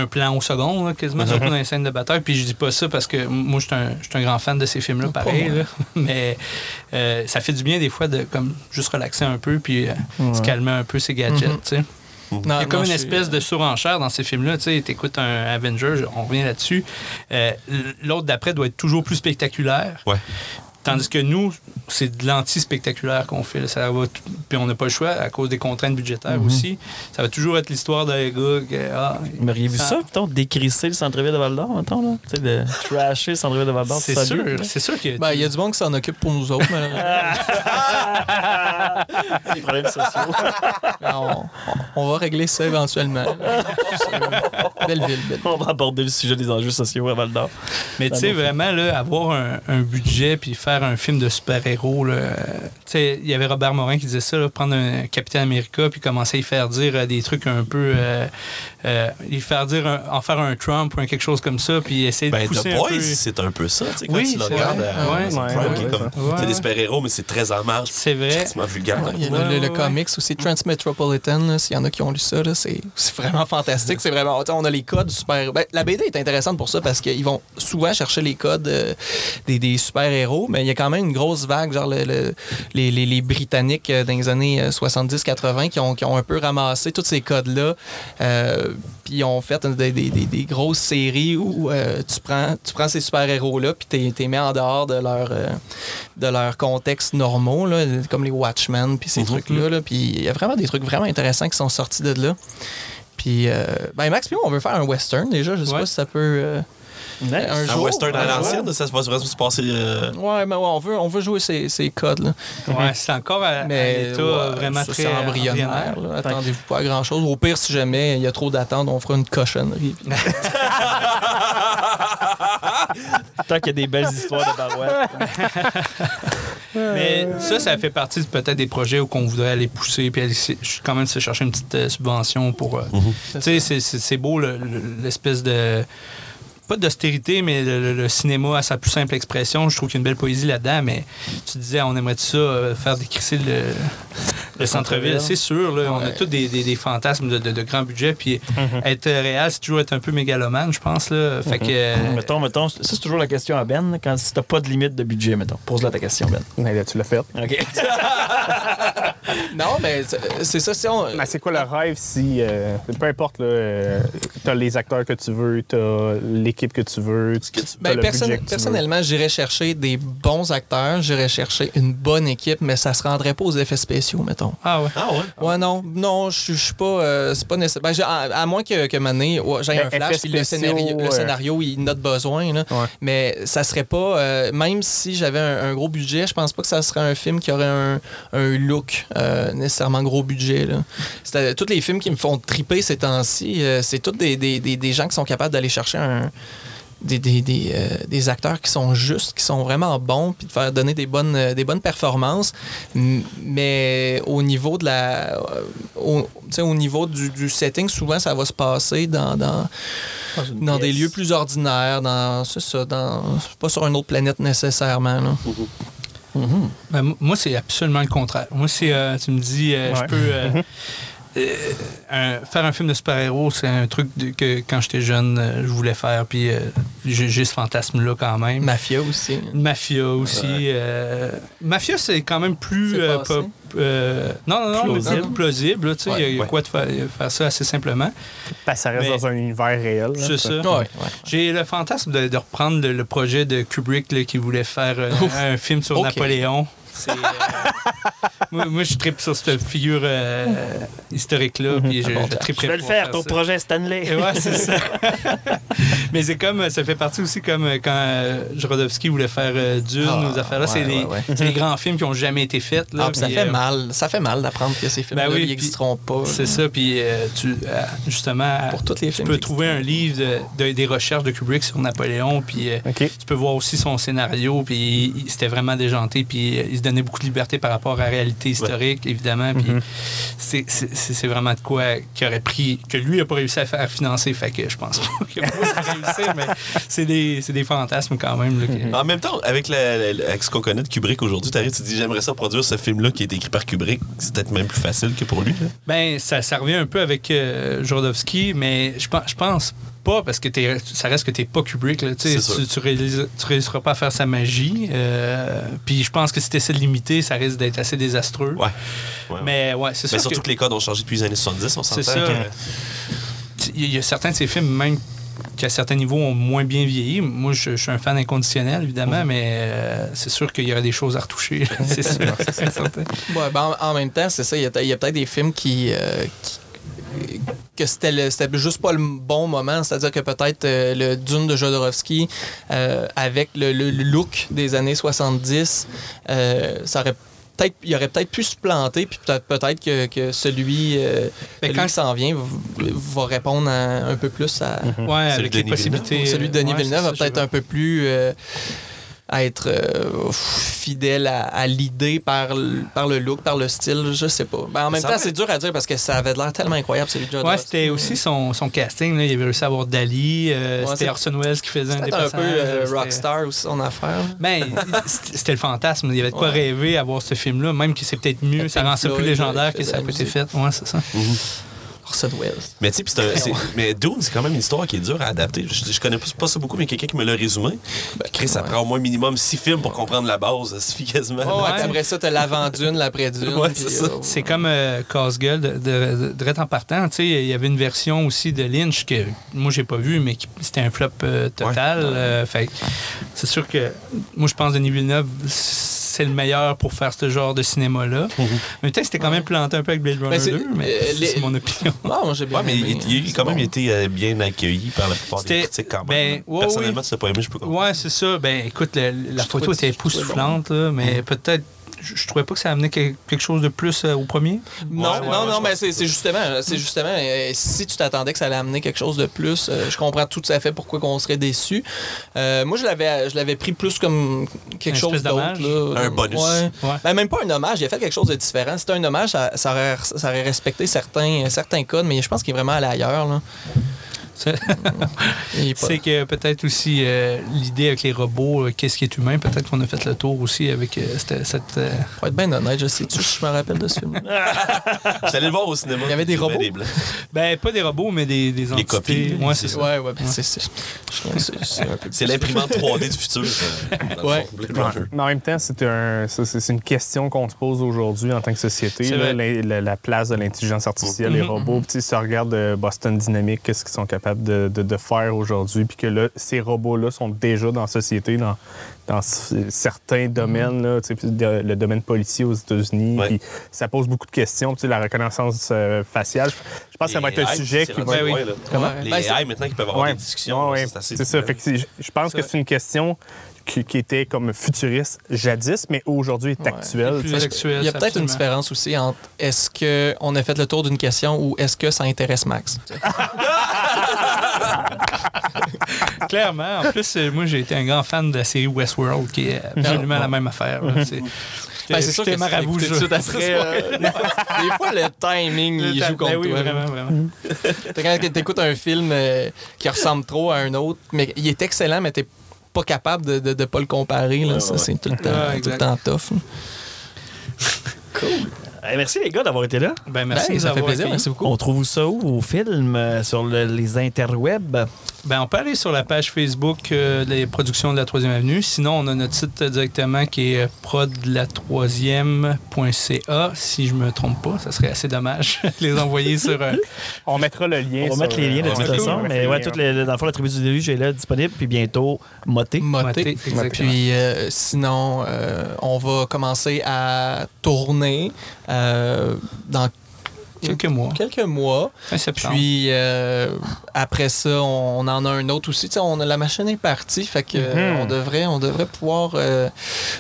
un plan au second, là, quasiment, surtout dans les scènes de bataille. Puis je dis pas ça parce que moi, je suis un, un grand fan de ces films-là, pareil. là. [LAUGHS] Mais euh, ça fait du bien des fois de comme juste relaxer un peu puis euh, se calmer un peu ses gadgets, Mhm. tu sais. Non, Il y a non, comme une espèce de surenchère dans ces films-là. Tu sais, t'écoutes un Avenger, on revient là-dessus. Euh, L'autre d'après doit être toujours plus spectaculaire. Ouais. Tandis que nous, c'est de l'anti-spectaculaire qu'on fait. là. Ça va t- puis on n'a pas le choix à cause des contraintes budgétaires Mhm. aussi. Ça va toujours être l'histoire d'un gars que, ah, Vous m'auriez vu ça, mettons, décrisser le centre-ville de Val-d'Or, mettons, là? Tu sais, de [LAUGHS] trasher le centre-ville de Val-d'Or. c'est sûr, c'est sûr que Ben, il y a du monde qui s'en occupe pour nous autres, malheureusement. Les [LAUGHS] problèmes sociaux. [LAUGHS] on, on va régler ça éventuellement. belle ville, belle ville. On va aborder le sujet des enjeux sociaux à Val-d'Or. Mais tu sais, vraiment, là, avoir un, un budget puis faire un film de super-héros, euh, il y avait Robert Morin qui disait ça, prendre un Capitaine America puis commencer à y faire dire euh, des trucs un peu. Euh, euh, y faire dire, un- en faire un Trump ou un quelque chose comme ça, puis essayer de Ben, pousser The un Boys, peu. c'est un peu ça. tu sais, Quand Oui, tu le c'est regardes, vrai. euh, Ouais, c'est ouais, Trump qui est ouais, comme. ouais. C'est des super-héros, mais c'est très en marge. C'est vrai. Quasiment vulgaire. Ouais, il y a Ouais, le, le- le ouais, comics aussi, Transmetropolitan, là, s'il y en a qui ont lu ça, là, c'est c'est vraiment fantastique. C'est vraiment, on a les codes super. ben, la BD est intéressante pour ça parce qu'ils vont souvent chercher les codes euh, des, des super-héros, mais il y a quand même une grosse vague, genre le- le- les, les- les Britanniques euh, dans les années euh, 70-80 qui ont, qui ont un peu ramassé tous ces codes-là. euh, puis ils ont fait des, des- des- des grosses séries où euh, tu, prends, tu prends ces super-héros-là puis t'es t'es mis en dehors de leur, euh, de leur contexte normaux, là, comme les Watchmen puis ces Mhm. trucs-là. là. Puis il y a vraiment des trucs vraiment intéressants qui sont sortis de là. Puis, euh, ben Max, puis on veut faire un western déjà. Je sais Ouais. pas si ça peut. Euh, un Un jour, western à l'ancienne, ça va se passer. euh, Ouais, mais ouais, on veut, on veut jouer ces, ces codes. Là. Ouais, c'est encore à, à Mais l'état ouais, euh, vraiment ça, très c'est embryonnaire. Attendez-vous pas à grand chose. Au pire, si jamais il y a trop d'attente, on fera une cochonnerie. [LAUGHS] Tant qu'il y a des belles histoires de barouette. [LAUGHS] Mais ça, ça fait partie de- peut-être des projets où qu'on voudrait aller pousser, puis aller quand même se chercher une petite euh, subvention pour. euh, Tu sais, c'est- beau le- le- l'espèce de. Pas d'austérité, mais le, le- le cinéma à sa plus simple expression. Je trouve qu'il y a une belle poésie là-dedans, mais tu disais, on aimerait ça euh, faire décrisser le, le centre-ville. centre-ville. C'est sûr, là, on a tous des, des- des fantasmes de, de, de grand budget, puis être réel, c'est toujours être un peu mégalomane, je pense. Là. Fait que. euh, mettons, mettons, ça c'est toujours la question à Ben. Quand si t'as pas de limite de budget, mettons. Pose-la ta question, Ben. Tu l'as fait. OK. [LAUGHS] non, mais c'est- ça. Si on, Mais c'est quoi le rêve si, euh, peu importe, là, euh, t'as les acteurs que tu veux, t'as l'équipe que tu veux, que tu- Ben, perso- que tu personnellement, j'irais chercher des bons acteurs, j'irais chercher une bonne équipe, mais ça se rendrait pas aux effets spéciaux, mettons. Ah ouais. Ah ouais. Ouais, non, non, je suis pas. euh, c'est pas nécessaire. Ben, à, à moins que, que Mané, ouais, j'ai Ben, un flash, le scénario, le scénario, il note besoin. là. Ouais. Mais ça serait pas. euh, même si j'avais un, un gros budget, je pense pas que ça serait un film qui aurait un, un look euh, nécessairement gros budget. Là. C'est, tous les films qui me font triper ces temps-ci, euh, c'est tous des, des, des, des gens qui sont capables d'aller chercher un. Des, des, des, euh, des acteurs qui sont justes, qui sont vraiment bons, puis de faire donner des bonnes, euh, des bonnes performances. Mais au niveau de la. euh, au, niveau du, du setting, souvent, ça va se passer dans, dans, dans des lieux plus ordinaires, dans. C'est ça, dans. Pas sur une autre planète nécessairement. Là. Ben, m- moi, c'est absolument le contraire. Moi, c'est, euh, tu me dis, euh, je peux. euh, euh, un- faire un film de super-héros, c'est un truc de- que quand j'étais jeune, euh, je voulais faire. Puis euh, j'ai ce fantasme-là quand même. Mafia aussi. Mafia aussi. euh, Mafia, c'est quand même plus. Euh, euh, non, non, non, mais Plausible. c'est plausible. là, tu sais, Il y a- il y a Ouais. quoi de faire, faire ça assez simplement. Parce que ça reste Mais- dans un univers réel. C'est ça. Ouais, ouais. J'ai le fantasme de, de reprendre le, le projet de Kubrick là, qui voulait faire euh, un film sur. Napoléon. Euh, [LAUGHS] moi, moi, je tripe sur cette figure euh, historique-là. Puis je, bon je vais le faire, ton ça. projet Stanley. Et ouais, c'est ça. [LAUGHS] Mais c'est comme, ça fait partie aussi comme euh, quand euh, Jodorowsky voulait faire euh, Dune, Ah, nos affaires-là. c'est, ouais, les, ouais, ouais. c'est les grands films qui ont jamais été faits. Là, Ah, puis ça puis, fait euh, mal. Ça fait mal d'apprendre que ces films-là Ben oui, n'existeront pas. C'est ça, puis euh, tu, euh, justement, Pour tous les tu peux trouver un livre de- de- des recherches de Kubrick sur Napoléon, puis euh, tu peux voir aussi son scénario, puis c'était vraiment déjanté, puis euh, il se donnait beaucoup de liberté par rapport à la réalité historique, évidemment, puis Mhm. c'est- vraiment de quoi qu'il aurait pris, que lui n'a pas réussi à faire financer, fait que je pense pas [LAUGHS] qu'il va réussir, mais c'est des, c'est des fantasmes quand même. là, que- En même temps, avec, la- la- avec ce qu'on connaît de Kubrick aujourd'hui, t'arrives, tu dis j'aimerais ça produire ce film-là qui est écrit par Kubrick. C'est peut-être même plus facile que pour lui. là. Ben, ça, ça revient un peu avec euh, mais je pense, je pense pas, parce que t'es- ça reste que t'es pas Kubrick. Là, tu tu, tu, réalises- tu réussiras pas à faire sa magie. euh, Puis je pense que si t'essaies de limiter, ça risque d'être assez désastreux. Ouais. Ouais, ouais. Mais ouais, c'est Mais surtout que... les codes ont changé depuis les années 70, on s'entend. que- Il y a certains de ces films, même qui, à certains niveaux, ont moins bien vieilli. Moi, je, je suis un fan inconditionnel, évidemment, mais euh, c'est sûr qu'il y aurait des choses à retoucher. [LAUGHS] c'est sûr. c'est certain. Ouais, ben, en, en même temps, c'est ça. Il y a, peut-être des films qui. euh, qui- que c'était le- c'était juste pas le bon moment, c'est-à-dire que peut-être euh, le Dune de Jodorowsky euh, avec le, le- le look des années 70, euh, ça aurait peut-être il aurait peut-être pu se planter puis peut-être peut-être que, que celui, euh, Mais celui quand- qui s'en vient va, va répondre à- un peu plus à Ouais, Celui avec de les Denis possibilités. celui de Denis ouais, Villeneuve va peut-être un peu plus euh, à être euh, fidèle à, à l'idée par, le- par le look, par le style, je sais pas. Ben, en même Ça temps, c'est dur à dire parce que ça avait l'air tellement incroyable, celui de Ouais, c'était aussi son, son casting. Là. Il avait réussi à avoir Dali. euh, Ouais, c'était Orson Welles qui faisait un C'était des un peu euh, C'était- rockstar aussi, son affaire. Ben, c'était le fantasme. Il y avait de quoi Ouais. rêver à voir ce film-là, même que c'est peut-être mieux. Ça rend ça plus légendaire euh, que ça a été fait. Ouais, c'est ça. Orson Welles. Mais tu sais, mais Dune, c'est quand même une histoire qui est dure à adapter. Je, je connais pas, pas ça beaucoup, mais quelqu'un qui me l'a résumé. Chris, ça ouais. prend au moins minimum six films pour comprendre la base. Ça suffit quasiment. Oh, ouais, Ouais. puis après ça, t'as l'avant-dune, l'après-dune. [LAUGHS] Ouais, puis, c'est ça. euh, C'est comme euh, Casse-Gueule, de, de, de- direct en partant. Tu sais, il y avait une version aussi de Lynch que moi, j'ai pas vu, mais qui- c'était un flop euh, total. Euh, fait c'est sûr que moi, je pense que Denis Villeneuve, c'est le meilleur pour faire ce genre de cinéma-là. En même temps, c'était quand même planté un peu avec Blade Runner Ben, c'est- 2, mais euh, c'est les- mon opinion. [LAUGHS] Non, moi, j'ai bien Ouais, mais aimé, il, il- c'est quand même bon. été euh, bien accueilli par la plupart des critiques quand même. ben, ouais, Personnellement, oui. l'as pas aimé, je peux comprendre. Ouais, c'est ça. Ben, écoute, la photo était époustouflante, là, mais peut-être. Je, je trouvais pas que ça amenait que- quelque chose de plus euh, au premier? Non, Ouais, non, ouais, non, mais c'est c'est justement, c'est justement, euh, si tu t'attendais que ça allait amener quelque chose de plus, euh, je comprends tout à fait pourquoi on serait déçu. Euh, moi, je l'avais, je l'avais pris plus comme quelque Un chose d'autre. Un bonus. Ouais. Ouais. Ben, même pas un hommage, il a fait quelque chose de différent. C'était un hommage, ça, ça aurait, ça aurait respecté certains, certains codes, mais je pense qu'il est vraiment allé ailleurs. Là. [LAUGHS] C'est- que peut-être aussi euh, l'idée avec les robots, euh, qu'est-ce qui est humain, peut-être qu'on a fait le tour aussi avec euh, cette. cette, euh, Pour être bien honnête, je sais-tu, je me rappelle de ce film. [LAUGHS] J'allais le voir au cinéma. Il y avait des robots? Ben, pas des robots, mais des, des entités. copies, Ouais, c'est ça. Ouais, ouais, ben, c'est, c'est, c'est- c'est un peu C'est l'imprimante [LAUGHS] 3D du futur. euh, Ouais. Mais en même temps, c'est un, ça, c'est c'est une question qu'on se pose aujourd'hui en tant que société. Là, la, la- la place de l'intelligence artificielle, les Mhm. robots. Puis, tu sais, si tu regardes Boston Dynamics, qu'est-ce qu'ils sont capables de, de- de faire aujourd'hui, puis que là, ces robots-là sont déjà dans la société, dans, certains domaines, là, de- le domaine policier aux États-Unis. Ouais. Puis ça pose beaucoup de questions. Tu sais, la reconnaissance euh, faciale, je pense que ça va être un AI, sujet qui va... oui. Les Ben, AI, maintenant, qui peuvent avoir Ouais. des discussions, Ouais, là, ouais. c'est assez C'est ça. Fait que c'est- je pense que c'est une question qui, qui était comme futuriste jadis, mais aujourd'hui est Ouais. Plus tu actuel, Il y a peut-être une différence aussi entre est-ce qu'on a fait le tour d'une question ou est-ce que ça intéresse Max? [LAUGHS] Clairement. En plus, euh, moi, j'ai été un grand fan de la série Westworld, qui est absolument la même affaire. là. C'est Ben, c'est sûr que marabout tout de après. [LAUGHS] euh, des fois, le timing, il joue contre Ben oui, toi. vraiment, vraiment. Quand t'écoutes un film euh, qui ressemble trop à un autre, mais il est excellent, mais t'es pas capable de, de, de pas le comparer. Là. ça, c'est tout le temps, Ouais, tout le temps tough. Merci les gars d'avoir été là. Ben, merci. Ben, de ça nous fait plaisir, merci beaucoup. On trouve ça où au film, euh, sur le- les interwebs? Ben, on peut aller sur la page Facebook euh, des productions de la Troisième Avenue. Sinon, on a notre site euh, directement qui est prodlatroisième.ca. Si je me trompe pas, ça serait assez dommage [LAUGHS] de les envoyer sur. euh, On mettra le lien. On va sur- mettre les liens de toute façon. Mais ouais, dans le fond, la tribu du déluge est là, disponible. Puis bientôt, moté. Moté. Exactement. Puis euh, sinon, euh, on va commencer à tourner euh, dans quelques mois. quelques mois. Puis euh, après ça, on, en a un autre aussi. On a, la machine est partie, fait que euh, Mhm. on devrait, on devrait pouvoir euh,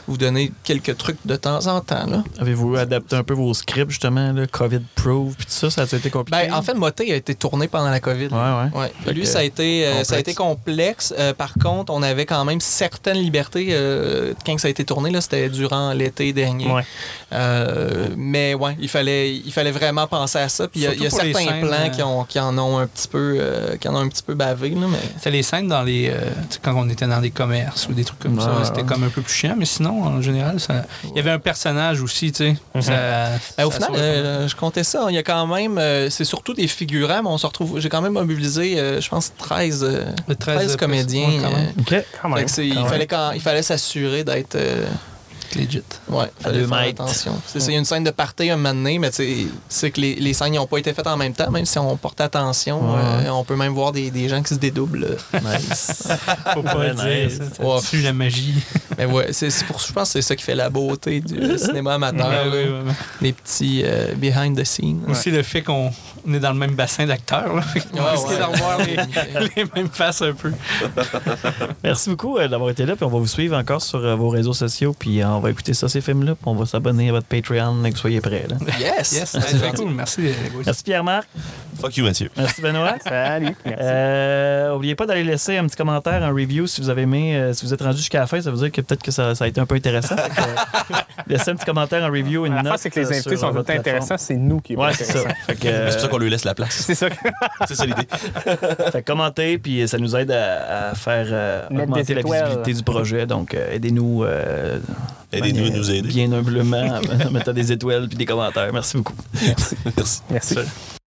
vous donner quelques trucs de temps en temps. Là. Avez-vous adapté un peu vos scripts, justement, là, COVID-proof, puis tout ça, ça a été compliqué? Ben, en fait, Moté a été tourné pendant la COVID. Ouais, ouais. Ouais. Fait Lui, ça a été, euh, ça a complexe. été complexe. Euh, par contre, on avait quand même certaines libertés quand ça a été tourné. là, C'était durant l'été dernier. Ouais. Mais ouais, il fallait, il fallait vraiment penser à ça. Puis il y a, y a certains plans qui, ont, qui en ont un petit peu, euh, qui en ont un petit peu bavé. Là, mais... C'était les scènes dans les. euh, quand on était dans des commerces ou des trucs comme Ouais, ça, ouais. c'était comme un peu plus chiant, mais sinon, en général, ça... il y avait un personnage aussi, tu sais. Ça- Ben, au ça final, euh, je comptais ça. Il y a quand même, euh, c'est surtout des figurants, mais on se retrouve. J'ai quand même mobilisé, euh, je pense, 13, euh, Le 13 13 comédiens. quand même. Quand même. fallait il fallait s'assurer d'être. Legit. Ouais, fallait deux faire mètres. attention. C'est ça, il y a une scène de party un moment donné, mais tu sais, c'est que les, les scènes n'ont pas été faites en même temps, même si on porte attention. Ouais. euh, on peut même voir des, des gens qui se dédoublent. [LAUGHS] Nice. Faut pas Ouais, dire. nice. Ça, Ouais. ça tue la magie. [LAUGHS] mais ouais, c'est pour je pense que c'est ça qui fait la beauté du cinéma amateur. Ouais, là. ouais, ouais, ouais. Les petits euh, behind the scenes. Aussi le fait qu'on on est dans le même bassin d'acteurs. là. Fait qu'on Ouais, risque ouais. d'en voir les, [LAUGHS] les mêmes faces un peu. [LAUGHS] Merci beaucoup euh, d'avoir été là. Puis on va vous suivre encore sur euh, vos réseaux sociaux. Puis euh, on va écouter ça, ces films-là. Puis on va s'abonner à votre Patreon et que vous soyez prêts. là. [LAUGHS] Yes! Yes, C'est c'est très gentil. cool. Merci. Merci Pierre-Marc. Fuck you, Mathieu. Merci Benoît. Salut. Merci. Euh, Oubliez pas d'aller laisser un petit commentaire, un review si vous avez aimé. euh, si vous êtes rendu jusqu'à la fin, ça veut dire que peut-être que ça, ça a été un peu intéressant. Que, euh, laissez un petit commentaire, un review, une La note. c'est que les invités sont intéressants, c'est nous qui est Ouais, c'est ça. intéressant. Fait que, euh, C'est pour ça qu'on lui laisse la place. C'est ça. [LAUGHS] C'est ça l'idée. fait que commentez, puis ça nous aide à, à faire euh, Mettre augmenter la visibilité du projet. Donc, euh, aidez-nous. euh, Aidez-nous à bien- nous aider. Bien humblement [LAUGHS] en mettant des étoiles puis des commentaires. Merci beaucoup. Merci. [LAUGHS] Merci.